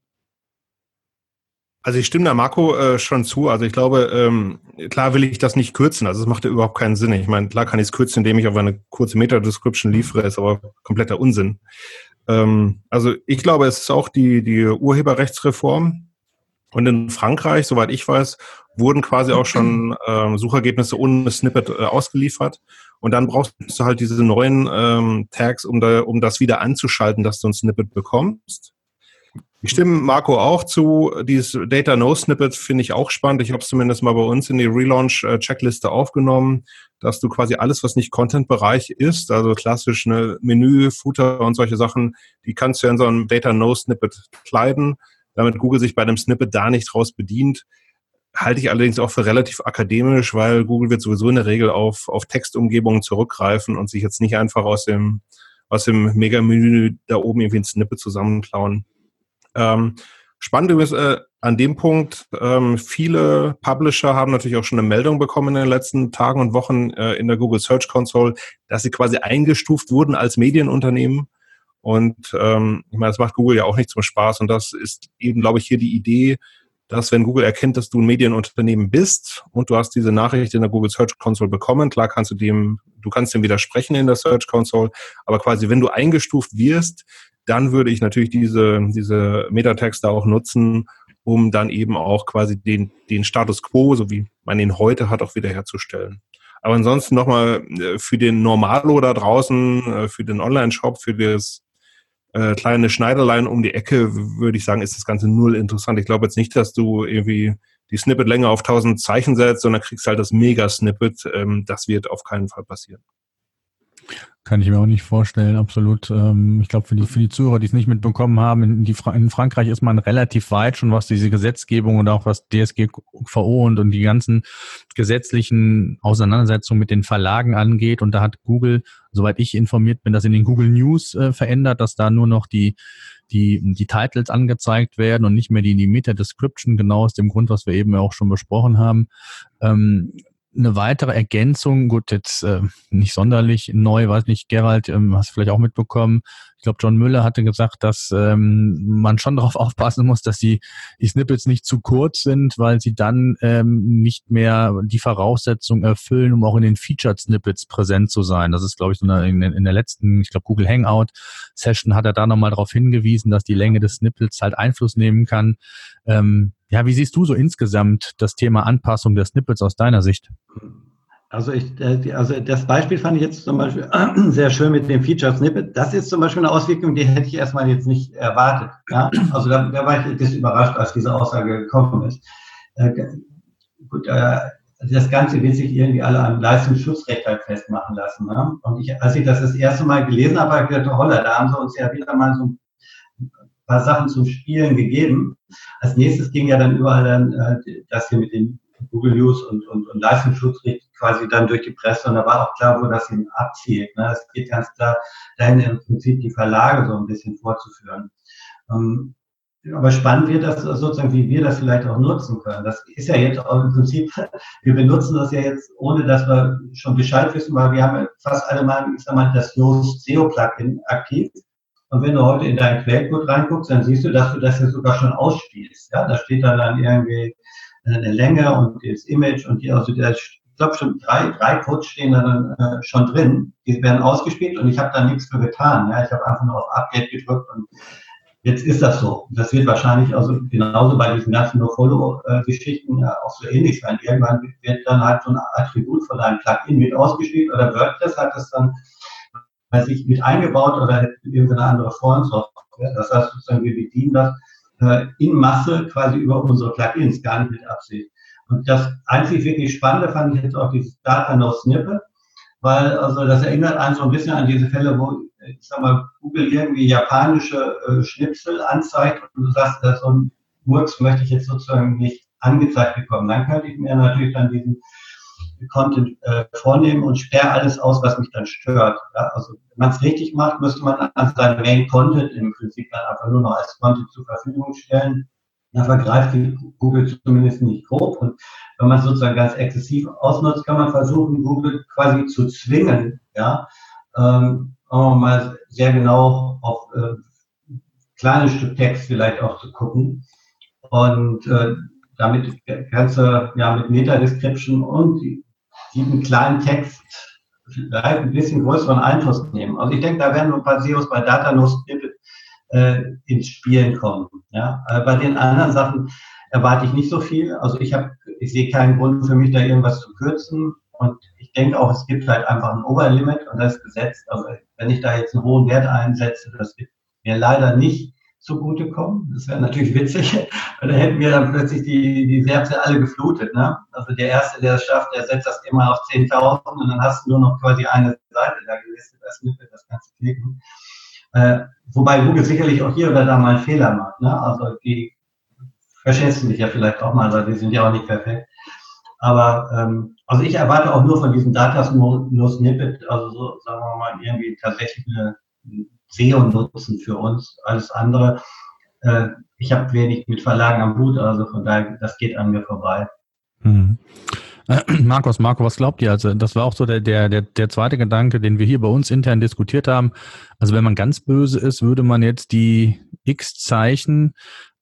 Also ich stimme da Marco äh, schon zu. Also ich glaube, ähm, klar will ich das nicht kürzen. Also es macht ja überhaupt keinen Sinn. Ich meine, klar kann ich es kürzen, indem ich auf eine kurze Meta-Description liefere, ist aber kompletter Unsinn. Ähm, also ich glaube, es ist auch die, die Urheberrechtsreform. Und in Frankreich, soweit ich weiß, wurden quasi auch schon ähm, Suchergebnisse ohne Snippet äh, ausgeliefert. Und dann brauchst du halt diese neuen ähm, Tags, um, da, um das wieder anzuschalten, dass du ein Snippet bekommst. Ich stimme Marco auch zu. Dieses Data No Snippet finde ich auch spannend. Ich habe es zumindest mal bei uns in die Relaunch-Checkliste aufgenommen, dass du quasi alles, was nicht Content-Bereich ist, also klassisch eine Menü, Footer und solche Sachen, die kannst du in so einem Data No Snippet kleiden, damit Google sich bei dem Snippet da nicht draus bedient. Halte ich allerdings auch für relativ akademisch, weil Google wird sowieso in der Regel auf, auf Textumgebungen zurückgreifen und sich jetzt nicht einfach aus dem, aus dem Mega-Menü da oben irgendwie ein Snippet zusammenklauen. Ähm, spannend ist äh, an dem Punkt, ähm, viele Publisher haben natürlich auch schon eine Meldung bekommen in den letzten Tagen und Wochen äh, in der Google Search Console, dass sie quasi eingestuft wurden als Medienunternehmen. Und ähm, ich meine, das macht Google ja auch nicht zum Spaß. Und das ist eben, glaube ich, hier die Idee, dass wenn Google erkennt, dass du ein Medienunternehmen bist und du hast diese Nachricht in der Google Search Console bekommen, klar kannst du dem, du kannst dem widersprechen in der Search Console, aber quasi wenn du eingestuft wirst, dann würde ich natürlich diese, diese Metatext auch nutzen, um dann eben auch quasi den, den Status quo, so wie man ihn heute hat, auch wiederherzustellen. Aber ansonsten nochmal äh, für den Normalo da draußen, äh, für den Online-Shop, für das äh, kleine Schneiderlein um die Ecke, würde ich sagen, ist das Ganze null interessant. Ich glaube jetzt nicht, dass du irgendwie die Snippet länger auf 1000 Zeichen setzt, sondern kriegst halt das Mega-Snippet. Ähm, das wird auf keinen Fall passieren. Kann ich mir auch nicht vorstellen, absolut. Ähm, ich glaube, für die, für die Zuhörer, die es nicht mitbekommen haben, in, die, in Frankreich ist man relativ weit schon, was diese Gesetzgebung und auch was DSGVO und, und die ganzen gesetzlichen Auseinandersetzungen mit den Verlagen angeht. Und da hat Google, soweit ich informiert bin, das in den Google News äh, verändert, dass da nur noch die, die, die Titles angezeigt werden und nicht mehr die, die Meta-Description, genau aus dem Grund, was wir eben auch schon besprochen haben. Ähm, eine weitere Ergänzung, gut, jetzt äh, nicht sonderlich neu, weiß nicht, Gerald, ähm, hast du vielleicht auch mitbekommen. Ich glaube, John Müller hatte gesagt, dass ähm, man schon [laughs] darauf aufpassen muss, dass die, die Snippets nicht zu kurz sind, weil sie dann ähm, nicht mehr die Voraussetzungen erfüllen, um auch in den Featured Snippets präsent zu sein. Das ist, glaube ich, so eine, in, in der letzten, ich glaube, Google Hangout Session hat er da nochmal darauf hingewiesen, dass die Länge des Snippets halt Einfluss nehmen kann. Ähm, ja, wie siehst du so insgesamt das Thema Anpassung der Snippets aus deiner Sicht? Also, ich, äh, also das Beispiel fand ich jetzt zum Beispiel [clears throat] sehr schön mit dem Feature Snippet. Das ist zum Beispiel eine Auswirkung, die hätte ich erstmal jetzt nicht erwartet. Ja? Also da, da war ich bisschen überrascht, als diese Aussage gekommen ist. Äh, gut, äh, das Ganze wird sich irgendwie alle am Leistungsschutzrecht halt festmachen lassen. Ne? Und ich, als ich das das erste Mal gelesen habe, habe ich gedacht, holla, da haben sie uns ja wieder mal so ein paar Sachen zum Spielen gegeben. Als nächstes ging ja dann überall dann äh, das hier mit den Google News und, und, und Leistungsschutzrecht quasi dann durch die Presse und da war auch klar, wo das hin abzielt. Ne? Es geht ganz klar dahin im Prinzip die Verlage so ein bisschen vorzuführen. Ähm, aber spannend wird das sozusagen, wie wir das vielleicht auch nutzen können. Das ist ja jetzt auch im Prinzip, [laughs] wir benutzen das ja jetzt, ohne dass wir schon Bescheid wissen, weil wir haben fast alle mal, ich sag mal, das Yoast SEO Plugin aktiv. Und wenn du heute in dein Quellcode reinguckst, dann siehst du, dass du das ja sogar schon ausspielst. Ja, da steht dann, dann irgendwie eine Länge und das Image und die, also der, ich glaube schon drei, drei Codes stehen dann äh, schon drin. Die werden ausgespielt und ich habe da nichts für getan. Ja, ich habe einfach nur auf Update gedrückt und jetzt ist das so. Das wird wahrscheinlich also genauso bei diesen ganzen No-Follow-Geschichten auch so ähnlich sein. Irgendwann wird dann halt so ein Attribut von einem Plugin mit ausgespielt oder WordPress hat das dann weiß ich, mit eingebaut oder irgendeine andere Forensoftware. Das heißt sozusagen, wir bedienen das äh, in Masse quasi über unsere Plugins, gar nicht mit Absicht. Und das einzig wirklich Spannende fand ich jetzt auch dieses Data No Snippet, weil also das erinnert einen so ein bisschen an diese Fälle, wo ich sag mal, Google irgendwie japanische äh, Schnipsel anzeigt und du sagst, das so ein Murks möchte ich jetzt sozusagen nicht angezeigt bekommen. Dann könnte ich mir natürlich dann diesen Content äh, vornehmen und sperre alles aus, was mich dann stört. Ja? Also wenn man es richtig macht, müsste man an seinen Main Content im Prinzip dann einfach nur noch als Content zur Verfügung stellen. Da vergreift Google zumindest nicht grob. Und wenn man es sozusagen ganz exzessiv ausnutzt, kann man versuchen, Google quasi zu zwingen, ja, ähm, mal sehr genau auf äh, kleine Stück Text vielleicht auch zu gucken. Und äh, damit kannst du ja mit Meta-Description und diesen kleinen Text vielleicht ein bisschen größeren Einfluss nehmen. Also ich denke, da werden ein paar SEOs bei Datanose äh, ins Spielen kommen. Ja? Bei den anderen Sachen erwarte ich nicht so viel. Also ich habe, ich sehe keinen Grund für mich, da irgendwas zu kürzen. Und ich denke auch, es gibt halt einfach ein Oberlimit und das ist gesetzt. Also wenn ich da jetzt einen hohen Wert einsetze, das wird mir leider nicht zugutekommen. Das wäre natürlich witzig, [laughs] weil da hätten wir dann plötzlich die, die Werte alle geflutet. Ne? Also der Erste, der es schafft, der setzt das immer auf 10.000 und dann hast du nur noch quasi eine Seite da gelistet, das mit das ganze Klicken. Äh, wobei Google sicherlich auch hier oder da mal einen Fehler macht. Ne? Also die verschätzen sich ja vielleicht auch mal, weil die sind ja auch nicht perfekt. Aber ähm, also ich erwarte auch nur von diesen Datas nur, nur Snippet, also so, sagen wir mal, irgendwie tatsächlich eine SEO-Nutzen für uns. Alles andere, äh, ich habe wenig mit Verlagen am Hut, also von daher, das geht an mir vorbei. Mhm. [clears throat] Markus, Marco, was glaubt ihr? Also, das war auch so der, der, der, zweite Gedanke, den wir hier bei uns intern diskutiert haben. Also, wenn man ganz böse ist, würde man jetzt die X-Zeichen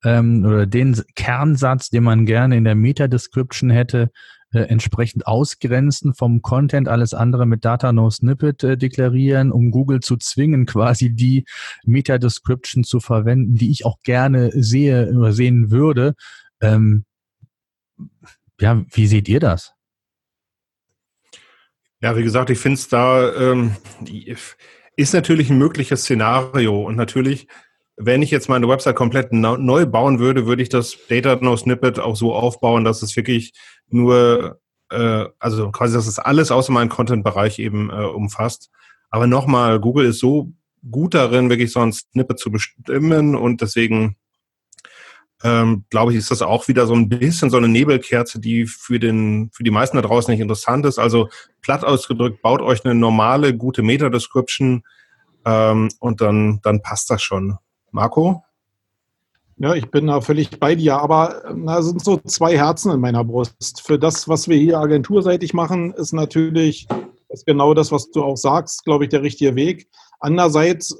ähm, oder den Kernsatz, den man gerne in der Meta-Description hätte, äh, entsprechend ausgrenzen vom Content, alles andere mit Data No Snippet äh, deklarieren, um Google zu zwingen, [laughs] quasi die Meta-Description zu verwenden, die ich auch gerne sehe oder sehen würde. Ähm, ja, wie seht ihr das? Ja, wie gesagt, ich finde es da ähm, ist natürlich ein mögliches Szenario und natürlich wenn ich jetzt meine Website komplett neu bauen würde, würde ich das Data No Snippet auch so aufbauen, dass es wirklich nur, äh, also quasi, dass es alles außer meinen Content-Bereich eben äh, umfasst. Aber nochmal, Google ist so gut darin, wirklich so ein Snippet zu bestimmen und deswegen ähm, glaube ich, ist das auch wieder so ein bisschen so eine Nebelkerze, die für den, für die meisten da draußen nicht interessant ist. Also platt ausgedrückt, baut euch eine normale, gute Meta-Description ähm, und dann, dann passt das schon. Marco? Ja, ich bin da völlig bei dir, aber da sind so zwei Herzen in meiner Brust. Für das, was wir hier agenturseitig machen, ist natürlich ist genau das, was du auch sagst, glaube ich, der richtige Weg. Andererseits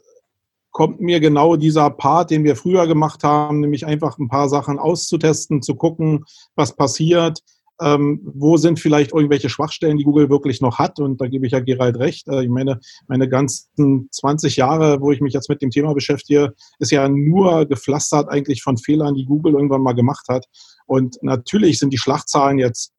kommt mir genau dieser Part, den wir früher gemacht haben, nämlich einfach ein paar Sachen auszutesten, zu gucken, was passiert, ähm, wo sind vielleicht irgendwelche Schwachstellen, die Google wirklich noch hat. Und da gebe ich ja Gerald recht. Äh, ich meine, meine ganzen 20 Jahre, wo ich mich jetzt mit dem Thema beschäftige, ist ja nur gepflastert eigentlich von Fehlern, die Google irgendwann mal gemacht hat. Und natürlich sind die Schlachtzahlen jetzt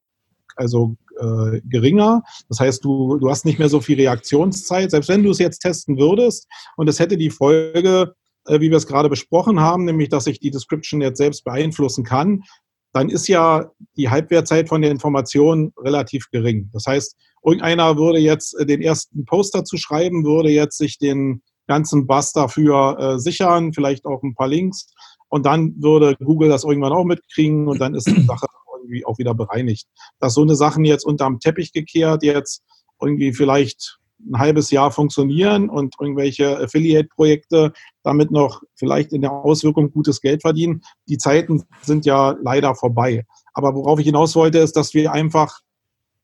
also äh, geringer. Das heißt, du, du hast nicht mehr so viel Reaktionszeit. Selbst wenn du es jetzt testen würdest und es hätte die Folge, äh, wie wir es gerade besprochen haben, nämlich dass ich die Description jetzt selbst beeinflussen kann, dann ist ja die Halbwertzeit von der Information relativ gering. Das heißt, irgendeiner würde jetzt äh, den ersten Post dazu schreiben, würde jetzt sich den ganzen Bass dafür äh, sichern, vielleicht auch ein paar Links. Und dann würde Google das irgendwann auch mitkriegen und dann ist die Sache [clears throat] irgendwie auch wieder bereinigt. Dass so eine Sachen jetzt unterm Teppich gekehrt, jetzt irgendwie vielleicht ein halbes Jahr funktionieren und irgendwelche Affiliate-Projekte damit noch vielleicht in der Auswirkung gutes Geld verdienen. Die Zeiten sind ja leider vorbei. Aber worauf ich hinaus wollte, ist, dass wir einfach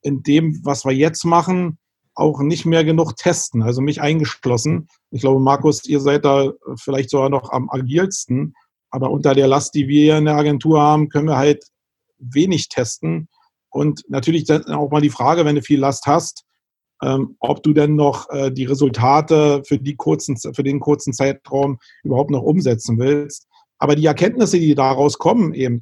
in dem, was wir jetzt machen, auch nicht mehr genug testen, also mich eingeschlossen. Ich glaube, Markus, ihr seid da vielleicht sogar noch am agilsten, aber unter der Last, die wir in der Agentur haben, können wir halt wenig testen. Und natürlich dann auch mal die Frage, wenn du viel Last hast, ähm, ob du denn noch äh, die Resultate für, die kurzen, für den kurzen Zeitraum überhaupt noch umsetzen willst. Aber die Erkenntnisse, die daraus kommen, eben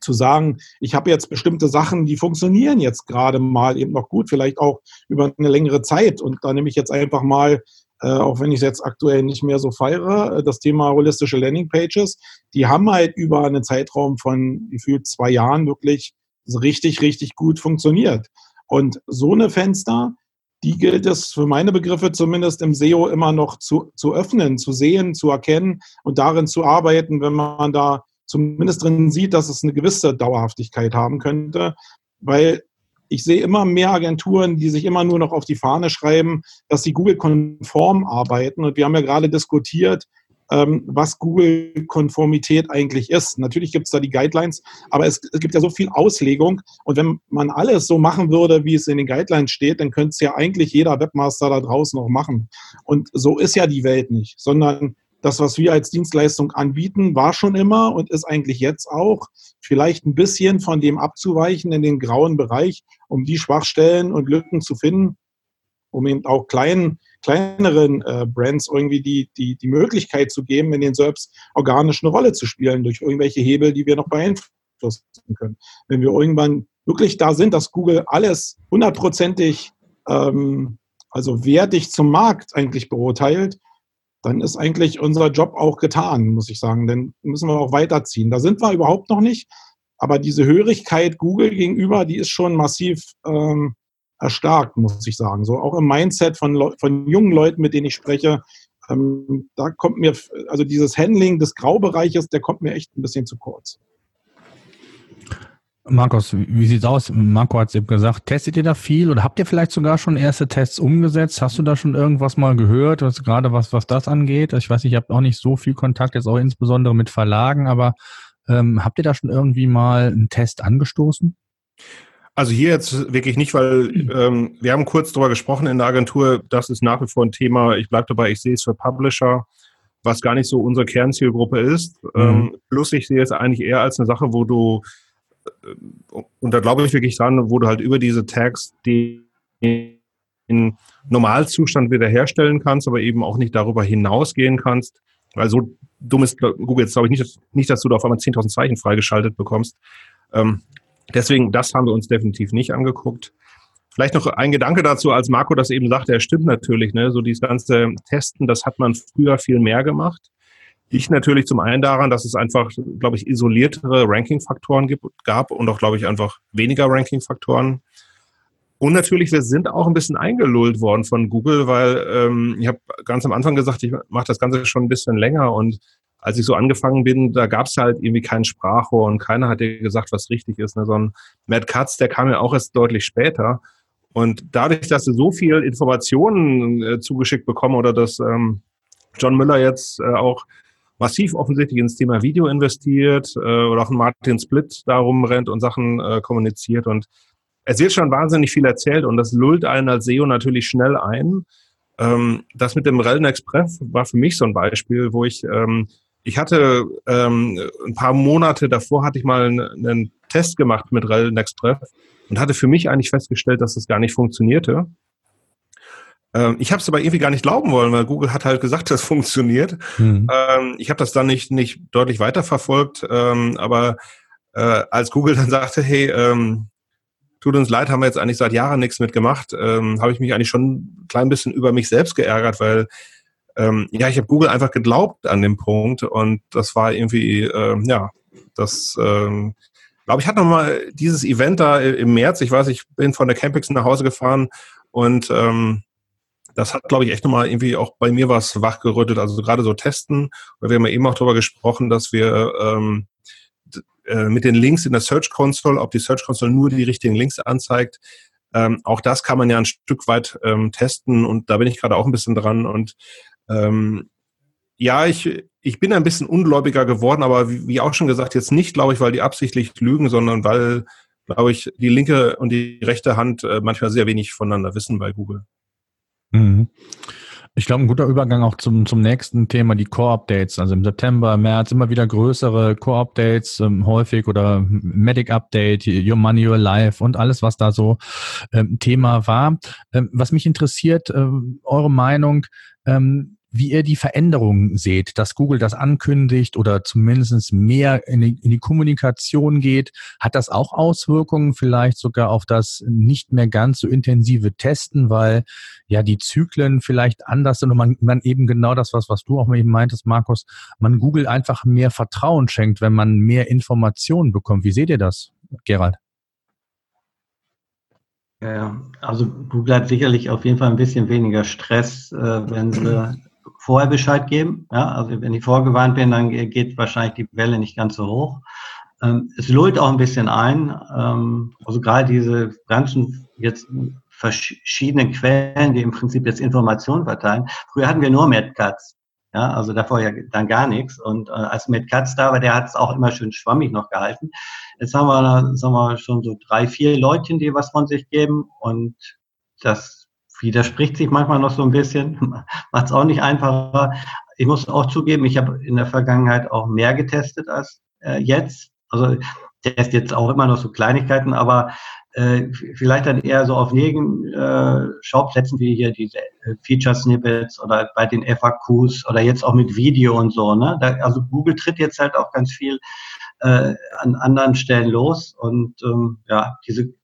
zu sagen, ich habe jetzt bestimmte Sachen, die funktionieren jetzt gerade mal eben noch gut, vielleicht auch über eine längere Zeit. Und da nehme ich jetzt einfach mal, äh, auch wenn ich es jetzt aktuell nicht mehr so feiere, äh, das Thema holistische Landingpages. Die haben halt über einen Zeitraum von gefühlt zwei Jahren wirklich richtig, richtig gut funktioniert. Und so eine Fenster, die gilt es für meine Begriffe zumindest im SEO immer noch zu, zu öffnen, zu sehen, zu erkennen und darin zu arbeiten, wenn man da zumindest drin sieht, dass es eine gewisse Dauerhaftigkeit haben könnte. Weil ich sehe immer mehr Agenturen, die sich immer nur noch auf die Fahne schreiben, dass sie Google-konform arbeiten. Und wir haben ja gerade diskutiert, was Google-Konformität eigentlich ist. Natürlich gibt es da die Guidelines, aber es, es, gibt ja so viel Auslegung. Und wenn man alles so machen würde, wie es in den Guidelines steht, dann könnte es ja eigentlich jeder Webmaster da draußen auch machen. Und so ist ja die Welt nicht, sondern das, was wir als Dienstleistung anbieten, war schon immer und ist eigentlich jetzt auch vielleicht ein bisschen von dem abzuweichen in den grauen Bereich, um die Schwachstellen und Lücken zu finden, um eben auch kleinen kleineren äh, Brands irgendwie die, die, die Möglichkeit zu geben, in den SERPs organisch eine Rolle zu spielen durch irgendwelche Hebel, die wir noch beeinflussen können. Wenn wir irgendwann wirklich da sind, dass Google alles hundertprozentig, ähm, also wertig zum Markt eigentlich beurteilt, dann ist eigentlich unser Job auch getan, muss ich sagen. Dann müssen wir auch weiterziehen. Da sind wir überhaupt noch nicht. Aber diese Hörigkeit Google gegenüber, die ist schon massiv ähm, erstarkt, muss ich sagen. So auch im Mindset von, von jungen Leuten, mit denen ich spreche, ähm, da kommt mir, also dieses Handling des Graubereiches, der kommt mir echt ein bisschen zu kurz. Markus, wie sieht's aus? Marco hat es eben gesagt, testet ihr da viel oder habt ihr vielleicht sogar schon erste Tests umgesetzt? Hast du da schon irgendwas mal gehört, was, gerade was, was das angeht? Ich weiß, ich habe auch nicht so viel Kontakt, jetzt auch insbesondere mit Verlagen, aber ähm, habt ihr da schon irgendwie mal einen Test angestoßen? Also hier jetzt wirklich nicht, weil ähm, wir haben kurz darüber gesprochen in der Agentur, das ist nach wie vor ein Thema, ich bleibe dabei, ich sehe es für Publisher, was gar nicht so unsere Kernzielgruppe ist. Mhm. Ähm, plus ich sehe es eigentlich eher als eine Sache, wo du, äh, und da glaube ich wirklich dran, wo du halt über diese Tags die in Normalzustand wiederherstellen kannst, aber eben auch nicht darüber hinausgehen kannst. Weil so dumm ist Google jetzt, glaube ich, nicht, nicht, dass du da auf einmal 10.000 Zeichen freigeschaltet bekommst. Ähm, Deswegen, das haben wir uns definitiv nicht angeguckt. Vielleicht noch ein Gedanke dazu, als Marco das eben sagte, er stimmt natürlich, ne? so dieses ganze Testen, das hat man früher viel mehr gemacht. Ich natürlich zum einen daran, dass es einfach, glaube ich, isoliertere Ranking-Faktoren gab und auch, glaube ich, einfach weniger Ranking-Faktoren. Und natürlich, wir sind auch ein bisschen eingelullt worden von Google, weil ähm, ich habe ganz am Anfang gesagt, ich mache das Ganze schon ein bisschen länger und als ich so angefangen bin, da gab es halt irgendwie kein Sprachrohr und keiner hat dir gesagt, was richtig ist. Ne? So ein Matt Katz, der kam ja auch erst deutlich später. Und dadurch, dass du so viel Informationen äh, zugeschickt bekommen oder dass ähm, John Müller jetzt äh, auch massiv offensichtlich ins Thema Video investiert äh, oder auch Martin Split darum rennt und Sachen äh, kommuniziert und es wird schon wahnsinnig viel erzählt und das lullt einen als SEO natürlich schnell ein. Ähm, das mit dem Rellen Express war für mich so ein Beispiel, wo ich ähm, ich hatte ähm, ein paar Monate davor hatte ich mal einen, einen Test gemacht mit Rel Next Prep und hatte für mich eigentlich festgestellt, dass das gar nicht funktionierte. Ähm, ich habe es aber irgendwie gar nicht glauben wollen, weil Google hat halt gesagt, [laughs] das funktioniert. Mhm. Ähm, ich habe das dann nicht, nicht deutlich weiterverfolgt, ähm, aber äh, als Google dann sagte, hey, ähm, tut uns leid, haben wir jetzt eigentlich seit Jahren nichts mitgemacht, ähm, habe ich mich eigentlich schon ein klein bisschen über mich selbst geärgert, weil ähm, ja, ich habe Google einfach geglaubt an dem Punkt und das war irgendwie, ähm, ja, das, ähm, glaube ich, hatte nochmal dieses Event da im März, ich weiß, ich bin von der Campix nach Hause gefahren und ähm, das hat, glaube ich, echt nochmal irgendwie auch bei mir was wachgerüttelt. Also gerade so testen, weil wir haben ja eben auch darüber gesprochen, dass wir ähm, äh, mit den Links in der Search Console, ob die Search Console nur die richtigen Links anzeigt, ähm, auch das kann man ja ein Stück weit ähm, testen und da bin ich gerade auch ein bisschen dran und ähm, ja, ich, ich bin ein bisschen ungläubiger geworden, aber wie, wie auch schon gesagt, jetzt nicht, glaube ich, weil die absichtlich lügen, sondern weil, glaube ich, die linke und die rechte Hand äh, manchmal sehr wenig voneinander wissen bei Google. Mhm. Ich glaube, ein guter Übergang auch zum, zum nächsten Thema, die Core-Updates. Also im September, März immer wieder größere Core-Updates, ähm, häufig oder Medic-Update, Your Money, Your Life und alles, was da so ähm, Thema war. Ähm, was mich interessiert, ähm, eure Meinung, ähm, wie ihr die Veränderungen seht, dass Google das ankündigt oder zumindest mehr in die, in die, Kommunikation geht. Hat das auch Auswirkungen vielleicht sogar auf das nicht mehr ganz so intensive Testen, weil ja die Zyklen vielleicht anders sind und man, man eben genau das, was, was du auch eben meintest, Markus, man Google einfach mehr Vertrauen schenkt, wenn man mehr Informationen bekommt. Wie seht ihr das, Gerald? Ja, also Google hat sicherlich auf jeden Fall ein bisschen weniger Stress, äh, wenn [clears throat] sie vorher Bescheid geben. Ja, also wenn ich vorgewarnt bin, dann geht wahrscheinlich die Welle nicht ganz so hoch. Ähm, es lullt auch ein bisschen ein. Ähm, also gerade diese ganzen jetzt verschiedenen Quellen, die im Prinzip jetzt Informationen verteilen. Früher hatten wir nur MadCuts. Ja, also davor ja dann gar nichts. Und äh, als MadCuts da war, der hat es auch immer schön schwammig noch gehalten. Jetzt haben wir, sagen wir schon so drei, vier Leutchen, die was von sich geben. Und das widerspricht sich manchmal noch so ein bisschen, [laughs] macht es auch nicht einfacher. Ich muss auch zugeben, ich habe in der Vergangenheit auch mehr getestet als äh, jetzt. Also teste jetzt auch immer noch so Kleinigkeiten, aber äh, vielleicht dann eher so auf neben äh, Schauplätzen wie hier diese äh, Feature Snippets oder bei den FAQs oder jetzt auch mit Video und so. Ne? Da, also Google tritt jetzt halt auch ganz viel äh, an anderen Stellen los und ähm, ja, diese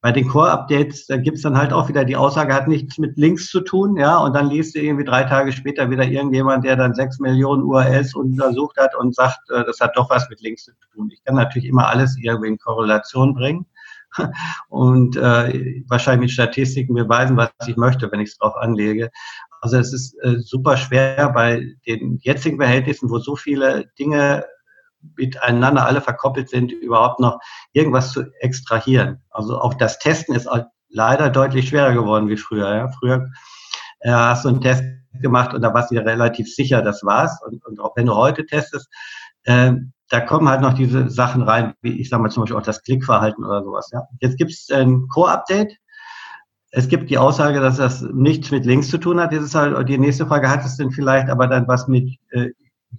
bei den Core-Updates, da gibt's dann halt auch wieder die Aussage, hat nichts mit Links zu tun, ja, und dann liest du irgendwie drei Tage später wieder irgendjemand, der dann sechs Millionen URLs untersucht hat und sagt, äh, das hat doch was mit Links zu tun. Ich kann natürlich immer alles irgendwie in Korrelation bringen [laughs] und äh, wahrscheinlich mit Statistiken beweisen, was ich möchte, wenn ich es drauf anlege. Also es ist äh, super schwer bei den jetzigen Verhältnissen, wo so viele Dinge miteinander alle verkoppelt sind, überhaupt noch irgendwas zu extrahieren. Also auch das Testen ist leider deutlich schwerer geworden wie früher. Ja. Früher äh, hast du einen Test gemacht und da warst du dir relativ sicher, das war's. Und, und auch wenn du heute testest, äh, da kommen halt noch diese Sachen rein, wie ich sage mal zum Beispiel auch das Klickverhalten oder sowas. Ja. Jetzt gibt es ein Core-Update. Es gibt die Aussage, dass das nichts mit Links zu tun hat. Jetzt ist halt die nächste Frage, hat es denn vielleicht aber dann was mit äh,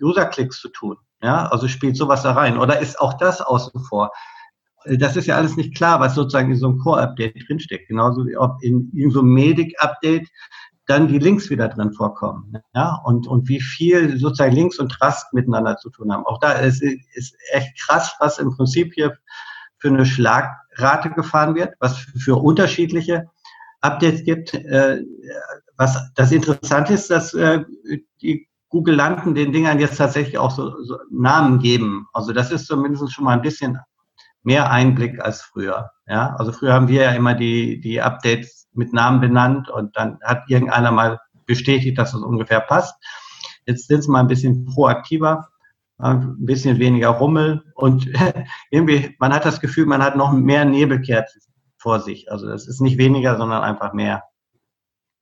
User-Klicks zu tun? Ja, also spielt sowas da rein. Oder ist auch das außen vor? Das ist ja alles nicht klar, was sozusagen in so einem Core-Update drinsteckt. Genauso wie ob in, in so einem Medic-Update dann die Links wieder drin vorkommen. Ja, und, und wie viel sozusagen Links und Trust miteinander zu tun haben. Auch da ist, ist echt krass, was im Prinzip hier für eine Schlagrate gefahren wird, was für unterschiedliche Updates gibt. Äh, was das Interessante ist, dass äh, die Google landen den Dingern jetzt tatsächlich auch so, so Namen geben. Also das ist zumindest schon mal ein bisschen mehr Einblick als früher. Ja, also früher haben wir ja immer die, die Updates mit Namen benannt und dann hat irgendeiner mal bestätigt, dass das ungefähr passt. Jetzt sind sie mal ein bisschen proaktiver, ein bisschen weniger Rummel und [laughs] irgendwie, man hat das Gefühl, man hat noch mehr Nebelkerzen vor sich. Also es ist nicht weniger, sondern einfach mehr.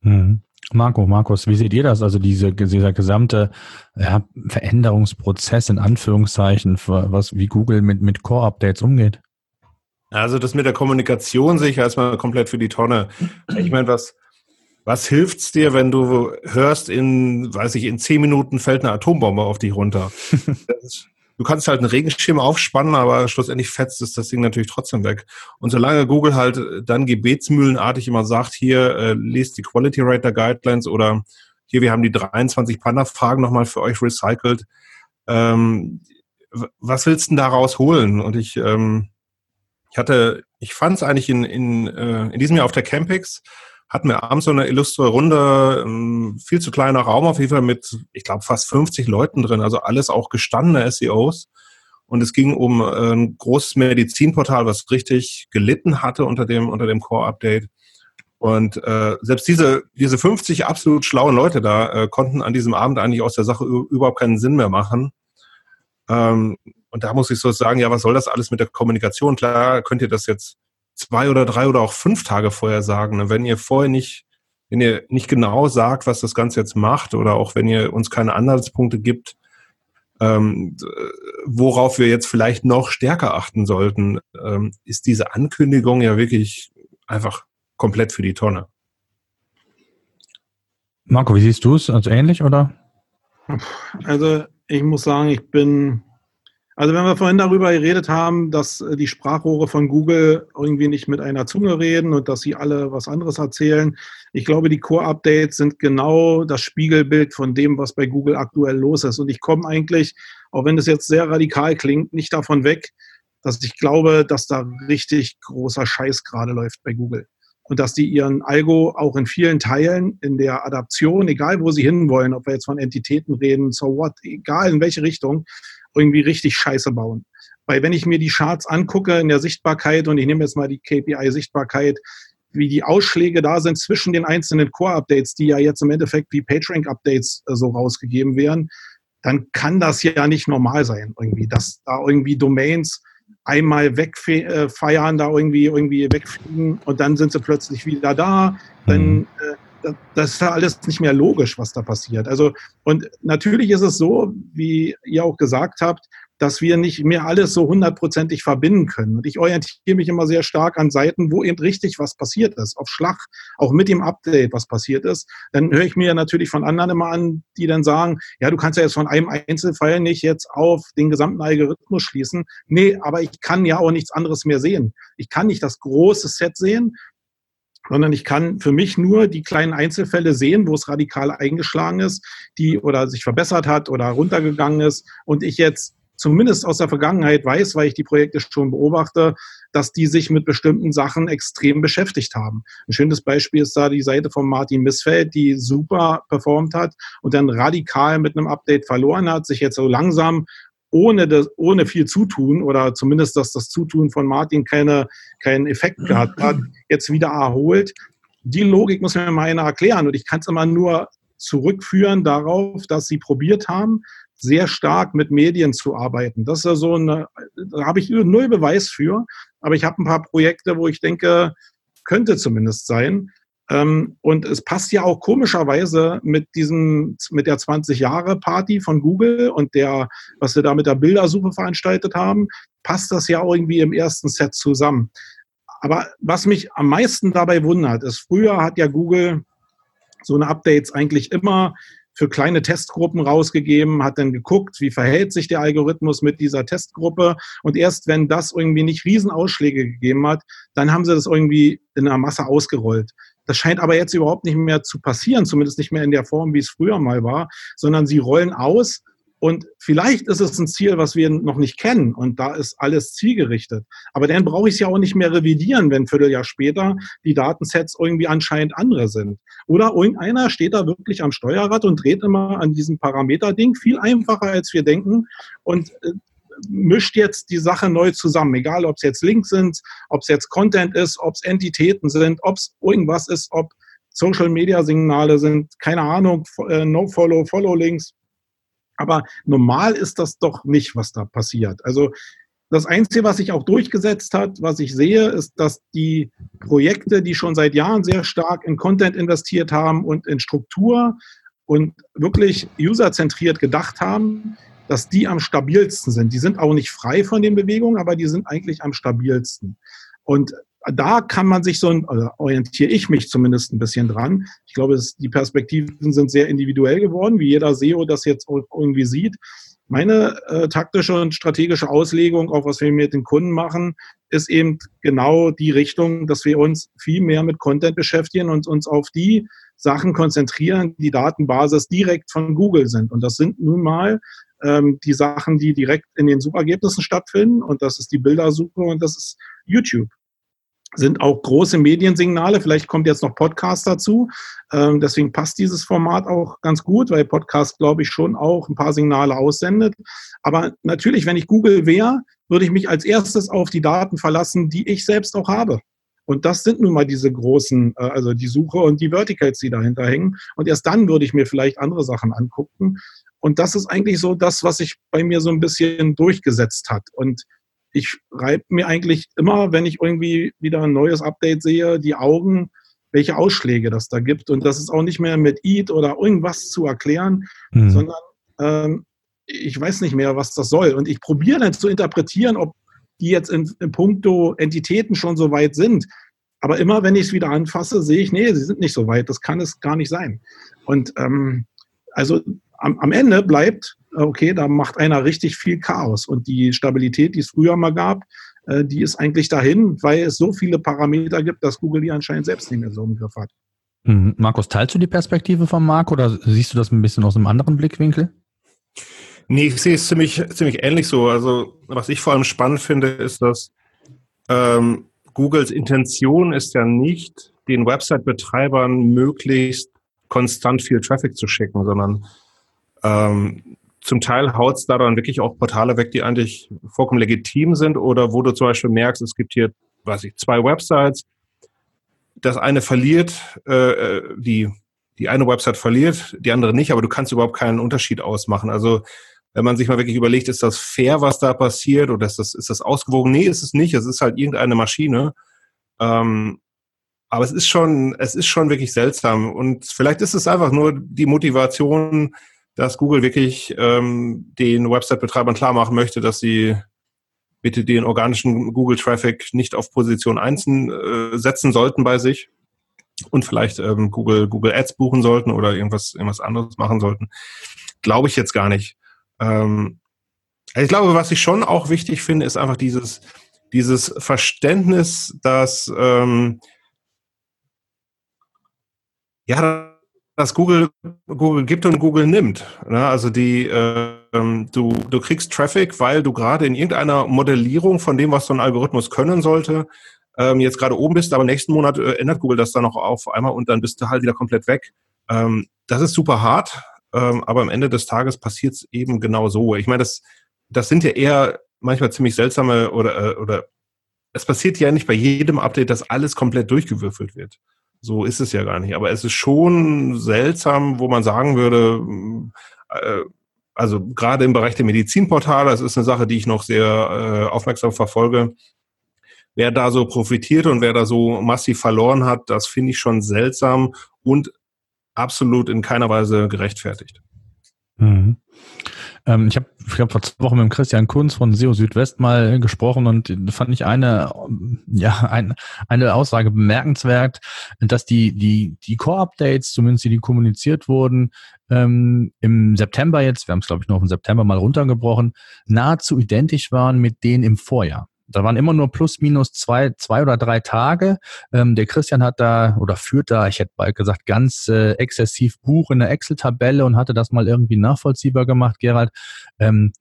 Mhm. Marco, Markus, wie seht ihr das? Also diese, dieser gesamte ja, Veränderungsprozess in Anführungszeichen, was wie Google mit, mit Core-Updates umgeht? Also das mit der Kommunikation sehe ich erstmal komplett für die Tonne. Ich meine, was, was hilft's dir, wenn du hörst, in, weiß ich, in zehn Minuten fällt eine Atombombe auf dich runter? [laughs] Ist, du kannst halt einen Regenschirm aufspannen, aber schlussendlich fetzt es das Ding natürlich trotzdem weg. Und solange Google halt dann gebetsmühlenartig immer sagt, hier, äh, lest die Quality Rater Guidelines oder hier, wir haben die 23 Panda-Fragen nochmal für euch recycelt. Ähm, was willst du denn daraus holen? Und ich, ähm, ich hatte, ich fand es eigentlich in, in, äh, in diesem Jahr auf der Campix, hatten wir abends so eine illustre Runde, ähm, viel zu kleiner Raum auf jeden Fall mit, ich glaube, fast 50 Leuten drin, also alles auch gestandene SEOs. Und es ging um äh, ein großes Medizinportal, was richtig gelitten hatte unter dem, unter dem Core-Update. Und äh, selbst diese, diese 50 absolut schlauen Leute da äh, konnten an diesem Abend eigentlich aus der Sache überhaupt keinen Sinn mehr machen. Ähm, und da muss ich so sagen, ja, was soll das alles mit der Kommunikation? Klar, könnt ihr das jetzt zwei oder drei oder auch fünf Tage vorher sagen. Ne? Wenn ihr vorher nicht, wenn ihr nicht genau sagt, was das Ganze jetzt macht, oder auch wenn ihr uns keine Anhaltspunkte gibt, ähm, worauf wir jetzt vielleicht noch stärker achten sollten, ähm, ist diese Ankündigung ja wirklich einfach komplett für die Tonne. Marco, wie siehst du es? Also ähnlich, oder? Also ich muss sagen, ich bin also wenn wir vorhin darüber geredet haben, dass äh, die Sprachrohre von Google irgendwie nicht mit einer Zunge reden und dass sie alle was anderes erzählen, ich glaube, die Core-Updates sind genau das Spiegelbild von dem, was bei Google aktuell los ist. Und ich komme eigentlich, auch wenn das jetzt sehr radikal klingt, nicht davon weg, dass ich glaube, dass da richtig großer Scheiß gerade läuft bei Google. Und dass die ihren Algo auch in vielen Teilen in der Adaption, egal wo sie hinwollen, ob wir jetzt von Entitäten reden, so what, egal in welche Richtung, irgendwie richtig scheiße bauen. Weil wenn ich mir die Charts angucke in der Sichtbarkeit und ich nehme jetzt mal die KPI-Sichtbarkeit, wie die Ausschläge da sind zwischen den einzelnen Core-Updates, die ja jetzt im Endeffekt wie PageRank-Updates äh, so rausgegeben werden, dann kann das ja nicht normal sein, irgendwie, dass da irgendwie Domains einmal wegfeiern, äh, da irgendwie, irgendwie wegfliegen und dann sind sie plötzlich wieder da. Dann mhm. äh, das ist ja alles nicht mehr logisch, was da passiert. Also, und natürlich ist es so, wie ihr auch gesagt habt, dass wir nicht mehr alles so hundertprozentig verbinden können. Und ich orientiere mich immer sehr stark an Seiten, wo eben richtig was passiert ist, auf Schlag, auch mit dem Update, was passiert ist. Dann höre ich mir natürlich von anderen immer an, die dann sagen, ja, du kannst ja jetzt von einem Einzelfall nicht jetzt auf den gesamten Algorithmus schließen. Nee, aber ich kann ja auch nichts anderes mehr sehen. Ich kann nicht das große Set sehen, sondern ich kann für mich nur die kleinen Einzelfälle sehen, wo es radikal eingeschlagen ist, die oder sich verbessert hat oder runtergegangen ist und ich jetzt zumindest aus der Vergangenheit weiß, weil ich die Projekte schon beobachte, dass die sich mit bestimmten Sachen extrem beschäftigt haben. Ein schönes Beispiel ist da die Seite von Martin Missfeld, die super performt hat und dann radikal mit einem Update verloren hat, sich jetzt so langsam ohne, das, ohne viel Zutun oder zumindest, dass das Zutun von Martin keine, keinen Effekt gehabt hat, jetzt wieder erholt. Die Logik muss mir mal einer erklären und ich kann es immer nur zurückführen darauf, dass sie probiert haben, sehr stark mit Medien zu arbeiten. Das ist ja so eine, da habe ich null Beweis für, aber ich habe ein paar Projekte, wo ich denke, könnte zumindest sein. Ähm, und es passt ja auch komischerweise mit diesem, mit der 20 Jahre Party von Google und der, was wir da mit der Bildersuche veranstaltet haben, passt das ja irgendwie im ersten Set zusammen. Aber was mich am meisten dabei wundert, ist, früher hat ja Google so eine Updates eigentlich immer für kleine Testgruppen rausgegeben, hat dann geguckt, wie verhält sich der Algorithmus mit dieser Testgruppe. Und erst wenn das irgendwie nicht Riesenausschläge gegeben hat, dann haben sie das irgendwie in einer Masse ausgerollt. Das scheint aber jetzt überhaupt nicht mehr zu passieren, zumindest nicht mehr in der Form, wie es früher mal war, sondern sie rollen aus und vielleicht ist es ein Ziel, was wir noch nicht kennen und da ist alles zielgerichtet. Aber dann brauche ich es ja auch nicht mehr revidieren, wenn ein Vierteljahr später die Datensets irgendwie anscheinend andere sind. Oder irgendeiner steht da wirklich am Steuerrad und dreht immer an diesem Parameterding viel einfacher, als wir denken und äh, mischt jetzt die Sache neu zusammen, egal ob es jetzt Links sind, ob es jetzt Content ist, ob es Entitäten sind, ob es irgendwas ist, ob Social Media Signale sind, keine Ahnung, äh, No-Follow, Follow-Links. Aber normal ist das doch nicht, was da passiert. Also das Einzige, was sich auch durchgesetzt hat, was ich sehe, ist, dass die Projekte, die schon seit Jahren sehr stark in Content investiert haben und in Struktur und wirklich userzentriert gedacht haben, dass die am stabilsten sind. Die sind auch nicht frei von den Bewegungen, aber die sind eigentlich am stabilsten. Und da kann man sich so, also orientiere ich mich zumindest ein bisschen dran. Ich glaube, es, die Perspektiven sind sehr individuell geworden, wie jeder SEO das jetzt irgendwie sieht. Meine äh, taktische und strategische Auslegung, auch was wir mit den Kunden machen, ist eben genau die Richtung, dass wir uns viel mehr mit Content beschäftigen und uns auf die Sachen konzentrieren, die Datenbasis direkt von Google sind. Und das sind nun mal ähm, die Sachen, die direkt in den Suchergebnissen stattfinden. Und das ist die Bildersuche und das ist YouTube. Sind auch große Mediensignale. Vielleicht kommt jetzt noch Podcast dazu. Ähm, deswegen passt dieses Format auch ganz gut, weil Podcast, glaube ich, schon auch ein paar Signale aussendet. Aber natürlich, wenn ich Google wäre, würde ich mich als erstes auf die Daten verlassen, die ich selbst auch habe. Und das sind nun mal diese großen, äh, also die Suche und die Verticals, die dahinter hängen. Und erst dann würde ich mir vielleicht andere Sachen angucken. Und das ist eigentlich so das, was sich bei mir so ein bisschen durchgesetzt hat. Und ich reibe mir eigentlich immer, wenn ich irgendwie wieder ein neues Update sehe, die Augen, welche Ausschläge das da gibt. Und das ist auch nicht mehr mit EAT oder irgendwas zu erklären, mhm. sondern ähm, ich weiß nicht mehr, was das soll. Und ich probiere dann zu interpretieren, ob die jetzt in, in puncto Entitäten schon so weit sind. Aber immer, wenn ich es wieder anfasse, sehe ich, nee, sie sind nicht so weit. Das kann es gar nicht sein. Und ähm, also am, am Ende bleibt, okay, da macht einer richtig viel Chaos. Und die Stabilität, die es früher mal gab, äh, die ist eigentlich dahin, weil es so viele Parameter gibt, dass Google die anscheinend selbst nicht mehr so im Griff hat. Mhm. Markus, teilst du die Perspektive von Marc oder siehst du das ein bisschen aus einem anderen Blickwinkel? Nee, ich sehe es ziemlich, ziemlich ähnlich so. Also, was ich vor allem spannend finde, ist, dass ähm, Googles Intention ist ja nicht, den Website-Betreibern möglichst konstant viel Traffic zu schicken, sondern ähm, zum Teil haut es da dann wirklich auch Portale weg, die eigentlich vollkommen legitim sind oder wo du zum Beispiel merkst, es gibt hier, weiß ich, zwei Websites. Das eine verliert, äh, äh, die, die eine Website verliert, die andere nicht, aber du kannst überhaupt keinen Unterschied ausmachen. Also wenn man sich mal wirklich überlegt, ist das fair, was da passiert oder ist das, ist das ausgewogen? Nee, ist es nicht. Es ist halt irgendeine Maschine. Ähm, aber es ist schon, es ist schon wirklich seltsam. Und vielleicht ist es einfach nur die Motivation, dass Google wirklich ähm, den Website-Betreibern klar machen möchte, dass sie bitte den organischen Google-Traffic nicht auf Position 1 äh, setzen sollten bei sich und vielleicht ähm, Google, Google Ads buchen sollten oder irgendwas, irgendwas anderes machen sollten. Glaube ich jetzt gar nicht. Ähm, also ich glaube, was ich schon auch wichtig finde, ist einfach dieses, dieses Verständnis, dass ähm, ja, dass Google Google gibt und Google nimmt. Ne? Also die äh, du du kriegst Traffic, weil du gerade in irgendeiner Modellierung von dem, was so ein Algorithmus können sollte, ähm, jetzt gerade oben bist, aber nächsten Monat äh, ändert Google das dann noch auf einmal und dann bist du halt wieder komplett weg. Ähm, das ist super hart, ähm, aber am Ende des Tages passiert es eben genau so. Ich meine, das, das sind ja eher manchmal ziemlich seltsame oder, äh, oder es passiert ja nicht bei jedem Update, dass alles komplett durchgewürfelt wird. So ist es ja gar nicht. Aber es ist schon seltsam, wo man sagen würde, äh, also gerade im Bereich der Medizinportale, das ist eine Sache, die ich noch sehr äh, aufmerksam verfolge. Wer da so profitiert und wer da so massiv verloren hat, das finde ich schon seltsam und absolut in keiner Weise gerechtfertigt. Mhm. Ähm, ich habe hab vor zwei Wochen mit dem Christian Kunz von SEO Südwest mal gesprochen und fand ich eine, ja, ein, eine Aussage bemerkenswert, dass die, die, die Core-Updates, zumindest die, die kommuniziert wurden, ähm, im September jetzt, wir haben es glaube ich noch im September mal runtergebrochen, nahezu identisch waren mit denen im Vorjahr. Da waren immer nur plus minus zwei, zwei oder drei Tage. Ähm, der Christian hat da oder führt da, ich hätte bald gesagt, ganz äh, exzessiv Buch in der Excel-Tabelle und hatte das mal irgendwie nachvollziehbar gemacht, Gerald. Ähm,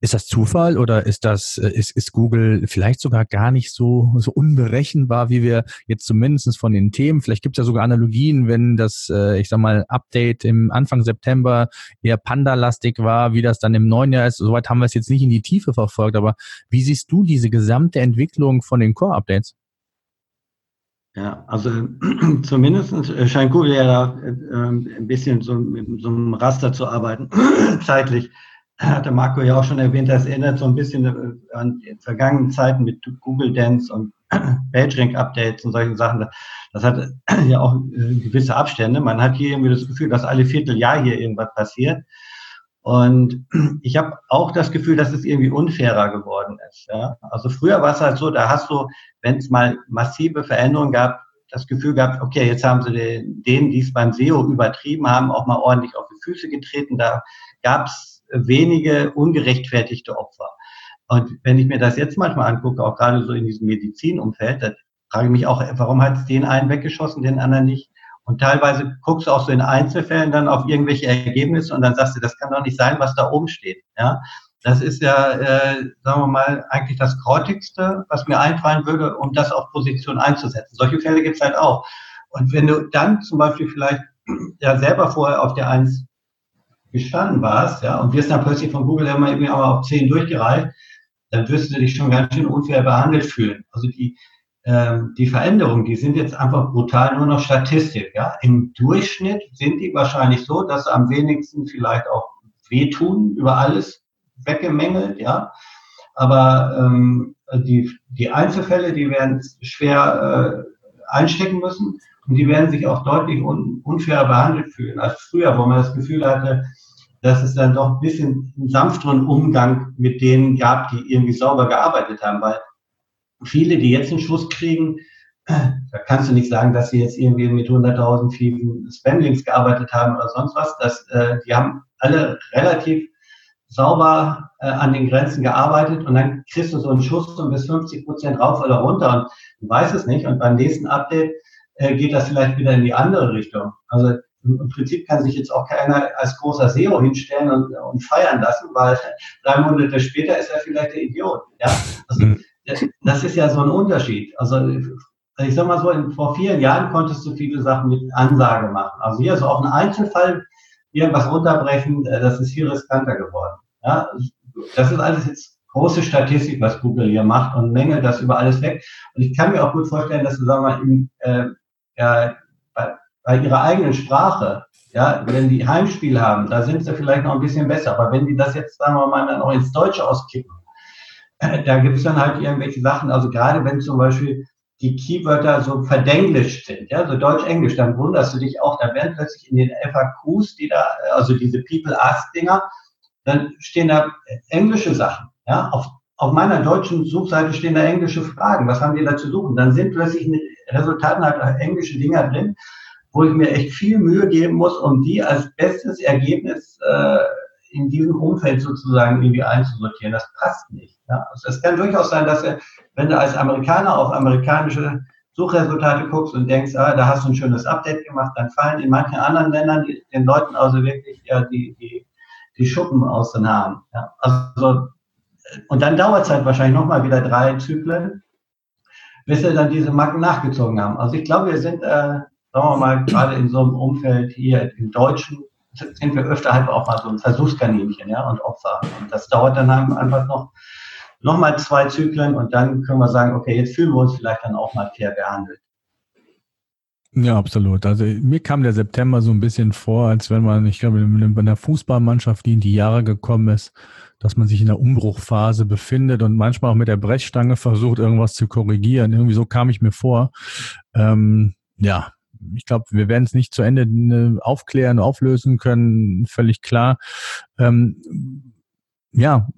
Ist das Zufall oder ist das, äh, ist, ist Google vielleicht sogar gar nicht so, so unberechenbar, wie wir jetzt zumindest von den Themen, vielleicht gibt es ja sogar Analogien, wenn das, äh, ich sag mal, Update im Anfang September eher Panda-lastig war, wie das dann im neuen Jahr ist. Soweit haben wir es jetzt nicht in die Tiefe verfolgt, aber wie siehst du diese gesamte Entwicklung von den Core-Updates? Ja, also [clears throat] zumindest scheint Google ja da äh, ein bisschen so mit so einem Raster zu arbeiten, [clears throat] zeitlich hatte Marco ja auch schon erwähnt, das erinnert so ein bisschen äh, an die vergangenen Zeiten mit Google Dance und [clears throat] PageRank-Updates und solchen Sachen. Das hat ja auch äh, gewisse Abstände. Man hat hier irgendwie das Gefühl, dass alle Vierteljahr hier irgendwas passiert. Und [clears throat] ich habe auch das Gefühl, dass es irgendwie unfairer geworden ist. Ja? Also früher war es halt so, da hast du, wenn es mal massive Veränderungen gab, das Gefühl gehabt, okay, jetzt haben sie den, denen, die es beim SEO übertrieben haben, auch mal ordentlich auf die Füße getreten. Da gab es wenige ungerechtfertigte Opfer. Und wenn ich mir das jetzt manchmal angucke, auch gerade so in diesem Medizinumfeld, da frage ich mich auch, warum hat es den einen weggeschossen, den anderen nicht? Und teilweise guckst du auch so in Einzelfällen dann auf irgendwelche Ergebnisse und dann sagst du, das kann doch nicht sein, was da oben steht. Ja, das ist ja, äh, sagen wir mal, eigentlich das Grottigste, was mir einfallen würde, um das auf Position einzusetzen. Solche Fälle gibt es halt auch. Und wenn du dann zum Beispiel vielleicht ja selber vorher auf der Eins gestanden warst, ja, und wirst dann plötzlich von Google immer irgendwie aber auf 10 durchgereicht, dann wirst du dich schon ganz schön unfair behandelt fühlen. Also die, ähm, die Veränderungen, die sind jetzt einfach brutal nur noch Statistik, ja. Im Durchschnitt sind die wahrscheinlich so, dass sie am wenigsten vielleicht auch wehtun, über alles weggemängelt, ja. Aber ähm, die, die Einzelfälle, die werden schwer äh, einstecken müssen und die werden sich auch deutlich un, unfair behandelt fühlen als früher, wo man das Gefühl hatte, dass es dann doch ein bisschen sanfteren Umgang mit denen gab, die irgendwie sauber gearbeitet haben, weil viele, die jetzt einen Schuss kriegen, da kannst du nicht sagen, dass sie jetzt irgendwie mit 100.000 vielen Spendings gearbeitet haben oder sonst was. Das, äh, die haben alle relativ sauber äh, an den Grenzen gearbeitet und dann kriegst du so einen Schuss und bis 50 Prozent rauf oder runter und du weißt es nicht. Und beim nächsten Update äh, geht das vielleicht wieder in die andere Richtung. Also im Prinzip kann sich jetzt auch keiner als großer SEO hinstellen und, und feiern lassen, weil [laughs] drei Monate später ist er vielleicht der Idiot. Ja? Also, mhm. das ist ja so ein Unterschied. Also ich sag mal so, in, vor vielen Jahren konntest du viele Sachen mit Ansage machen. Also hier ist auch ein Einzelfall, irgendwas runterbrechen, äh, das ist viel riskanter geworden. Ja? Das ist alles jetzt große Statistik, was Google hier macht und mängelt das über alles weg. Und ich kann mir auch gut vorstellen, dass du, sagen wir mal, im, äh, ja, bei, ihrer eigenen Sprache, ja, wenn die Heimspiel haben, da sind sie vielleicht noch ein bisschen besser. Aber wenn die das jetzt, sagen wir mal, dann auch ins Deutsche auskippen, äh, da gibt es dann halt irgendwelche Sachen, also gerade wenn zum Beispiel die Keywörter so verdenglischt sind, ja, so Deutsch-Englisch, dann wunderst du dich auch, da werden plötzlich in den FAQs, die da, also diese People-Ask-Dinger, dann stehen da englische Sachen, ja, auf, auf meiner deutschen Suchseite stehen da englische Fragen, was haben die da zu suchen? Dann sind plötzlich in den Resultaten halt englische Dinger drin, wo ich mir echt viel Mühe geben muss, um die als bestes Ergebnis äh, in diesem Umfeld sozusagen irgendwie einzusortieren. Das passt nicht. Ja? Also es kann durchaus sein, dass er, wenn du als Amerikaner auf amerikanische Suchresultate guckst und denkst, ah, da hast du ein schönes Update gemacht, dann fallen in manchen anderen Ländern die, den Leuten also wirklich ja, die, die, die Schuppen aus den Haaren. Ja? Also, und dann dauert es halt wahrscheinlich nochmal wieder drei Zyklen, bis sie dann diese Marken nachgezogen haben. Also ich glaube, wir sind, äh, sagen wir mal, gerade in so einem Umfeld hier im Deutschen, sind wir öfter halt auch mal so ein Versuchskaninchen ja, und Opfer. Und das dauert dann einfach noch, noch mal zwei Zyklen und dann können wir sagen, okay, jetzt fühlen wir uns vielleicht dann auch mal fair behandelt. Ja, absolut. Also mir kam der September so ein bisschen vor, als wenn man, ich glaube, in einer Fußballmannschaft, die in die Jahre gekommen ist, dass man sich in der Umbruchphase befindet und manchmal auch mit der Brechstange versucht, irgendwas zu korrigieren. Irgendwie so kam ich mir vor. Ähm, ja, ich glaube, wir werden es nicht zu Ende äh, aufklären, auflösen können, völlig klar. Ähm, ja,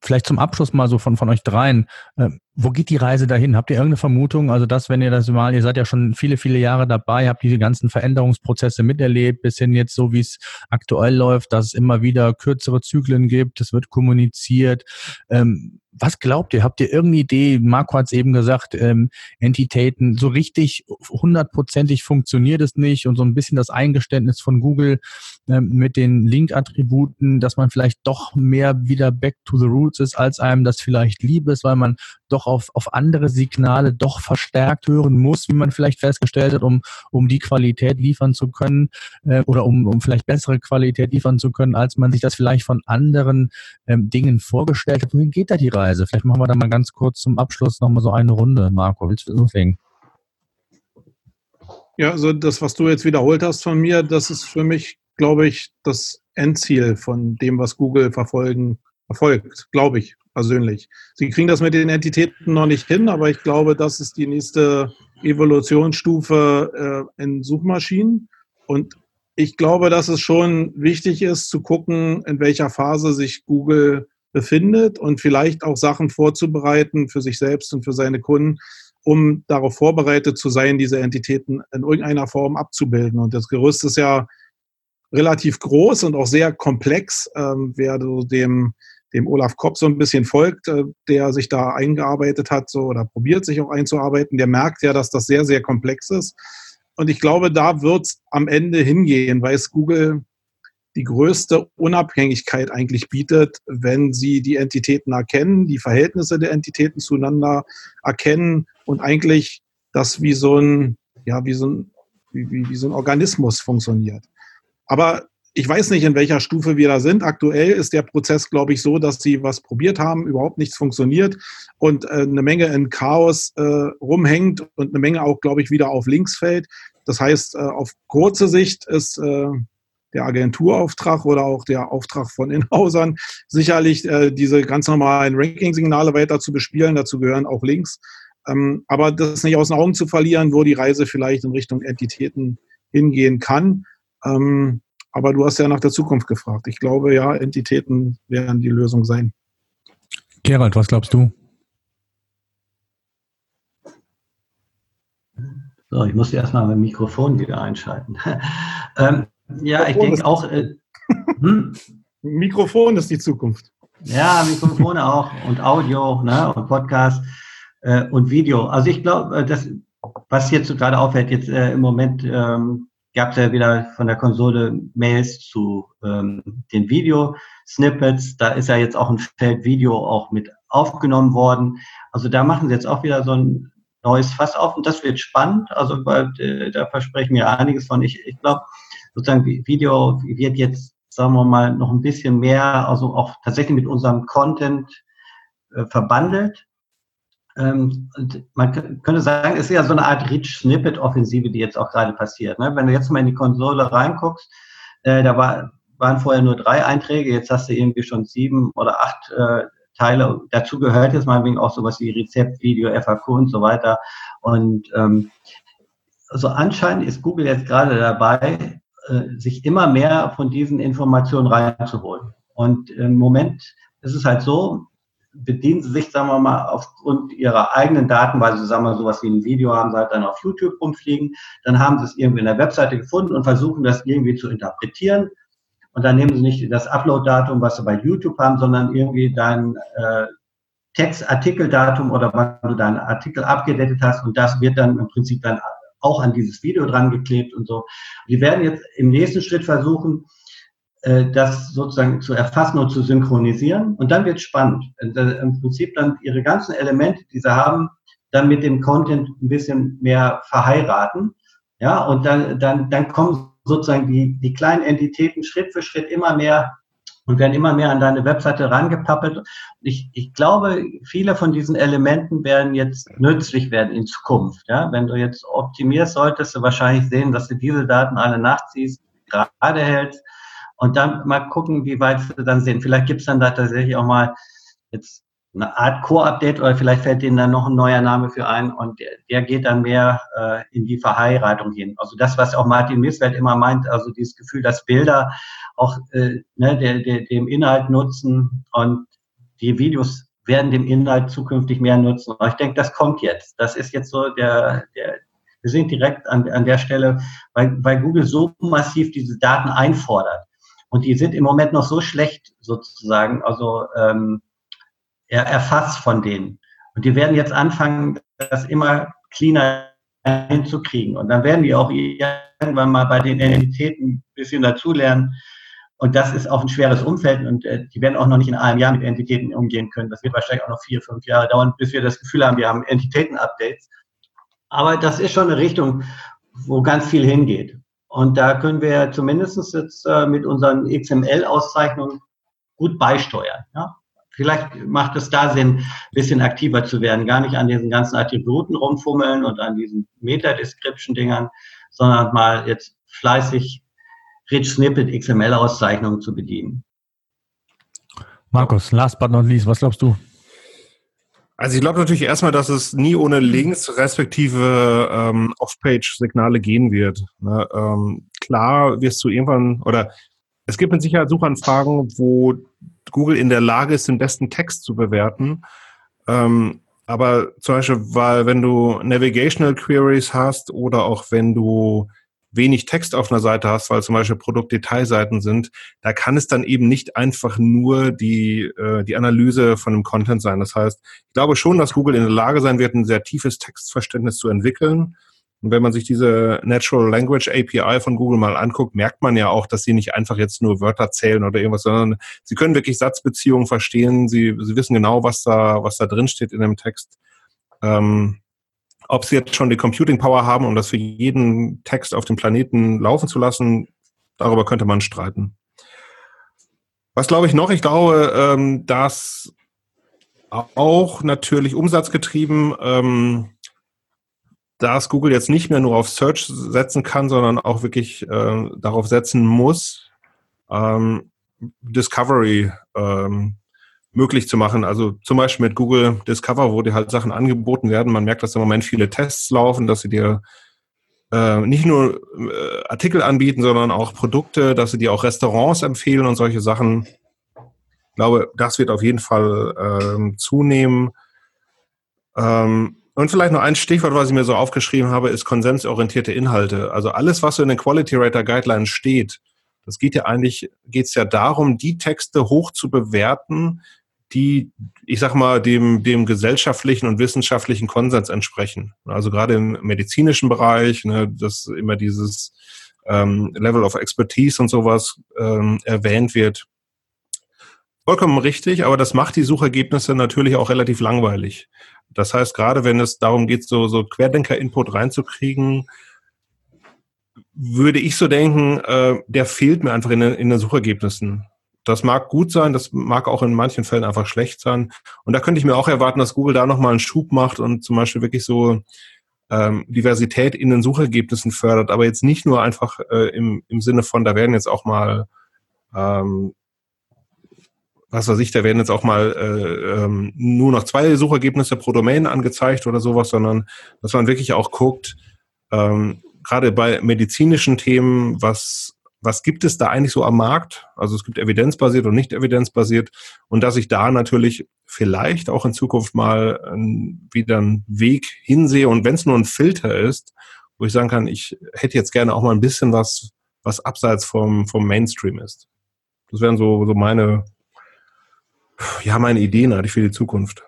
vielleicht zum Abschluss mal so von, von euch dreien. Ähm, Wo geht die Reise dahin? Habt ihr irgendeine Vermutung? Also das, wenn ihr das mal, ihr seid ja schon viele, viele Jahre dabei, habt diese ganzen Veränderungsprozesse miterlebt, bis hin jetzt so, wie es aktuell läuft, dass es immer wieder kürzere Zyklen gibt, es wird kommuniziert. Ähm, was glaubt ihr? Habt ihr irgendeine Idee? Marco hat es eben gesagt, ähm, Entitäten, so richtig hundertprozentig funktioniert es nicht und so ein bisschen das Eingeständnis von Google ähm, mit den Link-Attributen, dass man vielleicht doch mehr wieder back to the roots ist, als einem das vielleicht lieb ist, weil man doch auf, auf andere Signale doch verstärkt hören muss, wie man vielleicht festgestellt hat, um, um die Qualität liefern zu können äh, oder um, um vielleicht bessere Qualität liefern zu können, als man sich das vielleicht von anderen ähm, Dingen vorgestellt hat. Wohin geht da die Reise? Reise. Vielleicht machen wir da mal ganz kurz zum Abschluss nochmal so eine Runde. Marco, willst du loslegen? Ja, also das, was du jetzt wiederholt hast von mir, das ist für mich, glaube ich, das Endziel von dem, was Google verfolgen, verfolgt, glaube ich persönlich. Sie kriegen das mit den Entitäten noch nicht hin, aber ich glaube, das ist die nächste Evolutionsstufe äh, in Suchmaschinen. Und ich glaube, dass es schon wichtig ist zu gucken, in welcher Phase sich Google befindet und vielleicht auch Sachen vorzubereiten für sich selbst und für seine Kunden, um darauf vorbereitet zu sein, diese Entitäten in irgendeiner Form abzubilden. Und das Gerüst ist ja relativ groß und auch sehr komplex. Ähm, wer so dem, dem Olaf Kopp so ein bisschen folgt, äh, der sich da eingearbeitet hat so, oder probiert sich auch einzuarbeiten, der merkt ja, dass das sehr, sehr komplex ist. Und ich glaube, da wird es am Ende hingehen, weil es Google die größte Unabhängigkeit eigentlich bietet, wenn sie die Entitäten erkennen, die Verhältnisse der Entitäten zueinander erkennen und eigentlich das wie so ein, ja, wie so ein, wie, wie, wie so ein Organismus funktioniert. Aber ich weiß nicht, in welcher Stufe wir da sind. Aktuell ist der Prozess, glaube ich, so, dass sie was probiert haben, überhaupt nichts funktioniert und äh, eine Menge in Chaos äh, rumhängt und eine Menge auch, glaube ich, wieder auf links fällt. Das heißt, äh, auf kurze Sicht ist äh, der Agenturauftrag oder auch der Auftrag von Inhausern, sicherlich äh, diese ganz normalen Ranking-Signale weiter zu bespielen. Dazu gehören auch Links. Ähm, aber das nicht aus den Augen zu verlieren, wo die Reise vielleicht in Richtung Entitäten hingehen kann. Ähm, aber du hast ja nach der Zukunft gefragt. Ich glaube, ja, Entitäten werden die Lösung sein. Gerald, was glaubst du? So, ich muss erstmal mein Mikrofon wieder einschalten. [laughs] ähm, ja, ich denke auch. Äh, hm? Mikrofon ist die Zukunft. Ja, Mikrofone auch und Audio ne, und Podcast äh, und Video. Also ich glaube, äh, das, was jetzt gerade auffällt, jetzt äh, im Moment ähm, gab es ja wieder von der Konsole Mails zu ähm, den Video-Snippets. Da ist ja jetzt auch ein Feld Video auch mit aufgenommen worden. Also da machen sie jetzt auch wieder so ein neues Fass auf und das wird spannend. Also weil, äh, da versprechen wir einiges von. Ich, ich glaube, sozusagen Video wird jetzt, sagen wir mal, noch ein bisschen mehr, also auch tatsächlich mit unserem Content äh, verbandelt. Ähm, man könnte sagen, es ist ja so eine Art Rich Snippet Offensive, die jetzt auch gerade passiert. Ne? Wenn du jetzt mal in die Konsole reinguckst, äh, da war, waren vorher nur drei Einträge, jetzt hast du irgendwie schon sieben oder acht äh, Teile. Dazu gehört jetzt mal wegen auch sowas wie Rezept, Video, FAQ und so weiter. Und ähm, also anscheinend ist Google jetzt gerade dabei, äh, sich immer mehr von diesen Informationen reinzuholen. Und im Moment ist es halt so, bedienen sie sich, sagen wir mal, aufgrund ihrer eigenen Daten, weil sie, sagen wir mal, sowas wie ein Video haben, halt dann auf YouTube rumfliegen, dann haben sie es irgendwie in der Webseite gefunden und versuchen das irgendwie zu interpretieren. Und dann nehmen sie nicht das Upload-Datum, was sie bei YouTube haben, sondern irgendwie dein äh, Textartikeldatum oder wann du deinen Artikel abgedatet hast und das wird dann im Prinzip dann auch an dieses Video dran geklebt und so. Die werden jetzt im nächsten Schritt versuchen, das sozusagen zu erfassen und zu synchronisieren. Und dann wird spannend. Äh, Im Prinzip dann ihre ganzen Elemente, die sie haben, dann mit dem Content ein bisschen mehr verheiraten. Ja, und dann, dann, dann kommen sozusagen die, die kleinen Entitäten Schritt für Schritt immer mehr und werden immer mehr an deine Webseite rangepappelt. Ich, ich glaube, viele von diesen Elementen werden jetzt nützlich werden in Zukunft. Ja? Wenn du jetzt optimierst, solltest du wahrscheinlich sehen, dass du diese Daten alle nachziehst, gerade hältst und dann mal gucken, wie weit sie dann sind. Vielleicht gibt es dann da tatsächlich auch mal jetzt eine Art Core-Update oder vielleicht fällt denen dann noch ein neuer Name für ein und der, der geht dann mehr äh, in die Verheiratung hin. Also das, was auch Martin Misswert immer meint, also dieses Gefühl, dass Bilder auch äh, ne, der, der, dem Inhalt nutzen und die Videos werden dem Inhalt zukünftig mehr nutzen. Aber ich denke, das kommt jetzt. Das ist jetzt so der, der wir sind direkt an, an der Stelle, weil, weil Google so massiv diese Daten einfordert. Und die sind im Moment noch so schlecht sozusagen, also ähm, er, erfasst von denen. Und die werden jetzt anfangen, das immer cleaner hinzukriegen. Und dann werden die auch irgendwann mal bei den Entitäten ein bisschen dazulernen. Und das ist auch ein schweres Umfeld und äh, die werden auch noch nicht in einem Jahr mit Entitäten umgehen können. Das wird wahrscheinlich auch noch vier, fünf Jahre dauern, bis wir das Gefühl haben, wir haben Entitäten-Updates. Aber das ist schon eine Richtung, wo ganz viel hingeht. Und da können wir zumindest jetzt äh, mit unseren XML-Auszeichnungen gut beisteuern. Ja? Vielleicht macht es da Sinn, ein bisschen aktiver zu werden, gar nicht an diesen ganzen Attributen rumfummeln und an diesen Meta-Description-Dingern, sondern mal jetzt fleißig Rich Snippet XML-Auszeichnungen zu bedienen. Markus, last but not least, was glaubst du? Also ich glaube natürlich erstmal, dass es nie ohne Links respektive ähm, Off-Page-Signale gehen wird. Ne? Ähm, klar wirst du irgendwann, oder es gibt mit Sicherheit Suchanfragen, wo Google in der Lage ist, den besten Text zu bewerten. Ähm, aber zum Beispiel, weil wenn du Navigational Queries hast oder auch wenn du wenig Text auf einer Seite hast, weil zum Beispiel Produktdetailseiten sind, da kann es dann eben nicht einfach nur die, äh, die Analyse von dem Content sein. Das heißt, ich glaube schon, dass Google in der Lage sein wird, ein sehr tiefes Textverständnis zu entwickeln. Und wenn man sich diese Natural Language API von Google mal anguckt, merkt man ja auch, dass sie nicht einfach jetzt nur Wörter zählen oder irgendwas, sondern sie können wirklich Satzbeziehungen verstehen. Sie, sie wissen genau, was da, was da drin steht in dem Text. Ähm, ob sie jetzt schon die Computing Power haben, um das für jeden Text auf dem Planeten laufen zu lassen, darüber könnte man streiten. Was glaube ich noch? Ich glaube, ähm, dass auch natürlich umsatzgetrieben, ähm, dass Google jetzt nicht mehr nur auf Search setzen kann, sondern auch wirklich äh, darauf setzen muss, ähm, Discovery ähm, möglich zu machen. Also zum Beispiel mit Google Discover, wo dir halt Sachen angeboten werden. Man merkt, dass im Moment viele Tests laufen, dass sie dir äh, nicht nur äh, Artikel anbieten, sondern auch Produkte, dass sie dir auch Restaurants empfehlen und solche Sachen. Ich glaube, das wird auf jeden Fall ähm, zunehmen. Ähm, und vielleicht noch ein Stichwort, was ich mir so aufgeschrieben habe, ist konsensorientierte Inhalte. Also alles, was so in den Quality Rater Guidelines steht, das geht ja eigentlich, geht es ja darum, die Texte hoch zu bewerten, die, ich sag mal, dem, dem gesellschaftlichen und wissenschaftlichen Konsens entsprechen. Also gerade im medizinischen Bereich, ne, dass immer dieses ähm, Level of Expertise und sowas ähm, erwähnt wird. Vollkommen richtig, aber das macht die Suchergebnisse natürlich auch relativ langweilig. Das heißt, gerade wenn es darum geht, so, so Querdenker-Input reinzukriegen, würde ich so denken, äh, der fehlt mir einfach in, in den Suchergebnissen. Das mag gut sein, das mag auch in manchen Fällen einfach schlecht sein. Und da könnte ich mir auch erwarten, dass Google da nochmal einen Schub macht und zum Beispiel wirklich so ähm, Diversität in den Suchergebnissen fördert, aber jetzt nicht nur einfach äh, im, im Sinne von, da werden jetzt auch mal, ähm, was weiß ich, da werden jetzt auch mal äh, ähm, nur noch zwei Suchergebnisse pro Domain angezeigt oder sowas, sondern dass man wirklich auch guckt, ähm, gerade bei medizinischen Themen, was was gibt es da eigentlich so am Markt? Also es gibt evidenzbasiert und nicht evidenzbasiert und dass ich da natürlich vielleicht auch in Zukunft mal ähm, wieder einen Weg hinsehe und wenn es nur ein Filter ist, wo ich sagen kann, ich hätte jetzt gerne auch mal ein bisschen was, was abseits vom, vom Mainstream ist. Das wären so, so meine, ja, meine Ideen eigentlich für die Zukunft.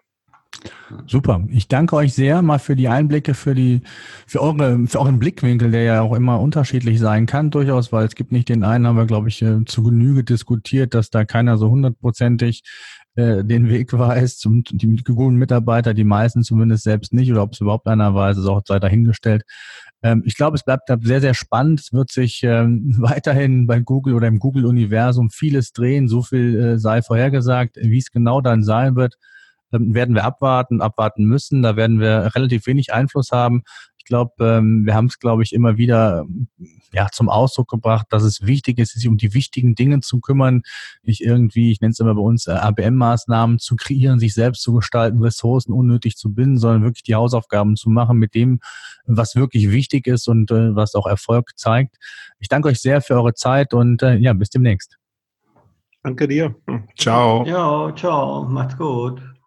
Super. Ich danke euch sehr mal für die Einblicke, für die, für eure, für euren Blickwinkel, der ja auch immer unterschiedlich sein kann, durchaus, weil es gibt nicht den einen, haben wir, glaube ich, äh, zu Genüge diskutiert, dass da keiner so hundertprozentig äh, den Weg weiß. Zum, die guten Mitarbeiter, die meisten zumindest selbst nicht, oder ob es überhaupt einer weiß, ist auch sei dahingestellt. Ähm, ich glaube, es bleibt sehr, sehr spannend. Es wird sich ähm, [laughs] weiterhin bei Google oder im Google-Universum vieles drehen. So viel äh, sei vorhergesagt. Wie es genau dann sein wird, werden wir abwarten, abwarten müssen. Da werden wir relativ wenig Einfluss haben. Ich glaube, ähm, wir haben es, glaube ich, immer wieder ja, zum Ausdruck gebracht, dass es wichtig ist, sich um die wichtigen Dinge zu kümmern, nicht irgendwie, ich nenne es immer bei uns, äh, ABM-Maßnahmen zu kreieren, sich selbst zu gestalten, Ressourcen unnötig zu binden, sondern wirklich die Hausaufgaben zu machen mit dem, was wirklich wichtig ist und äh, was auch Erfolg zeigt. Ich danke euch sehr für eure Zeit und äh, ja, bis demnächst. Danke dir. Ciao. Ja, ciao, macht's gut.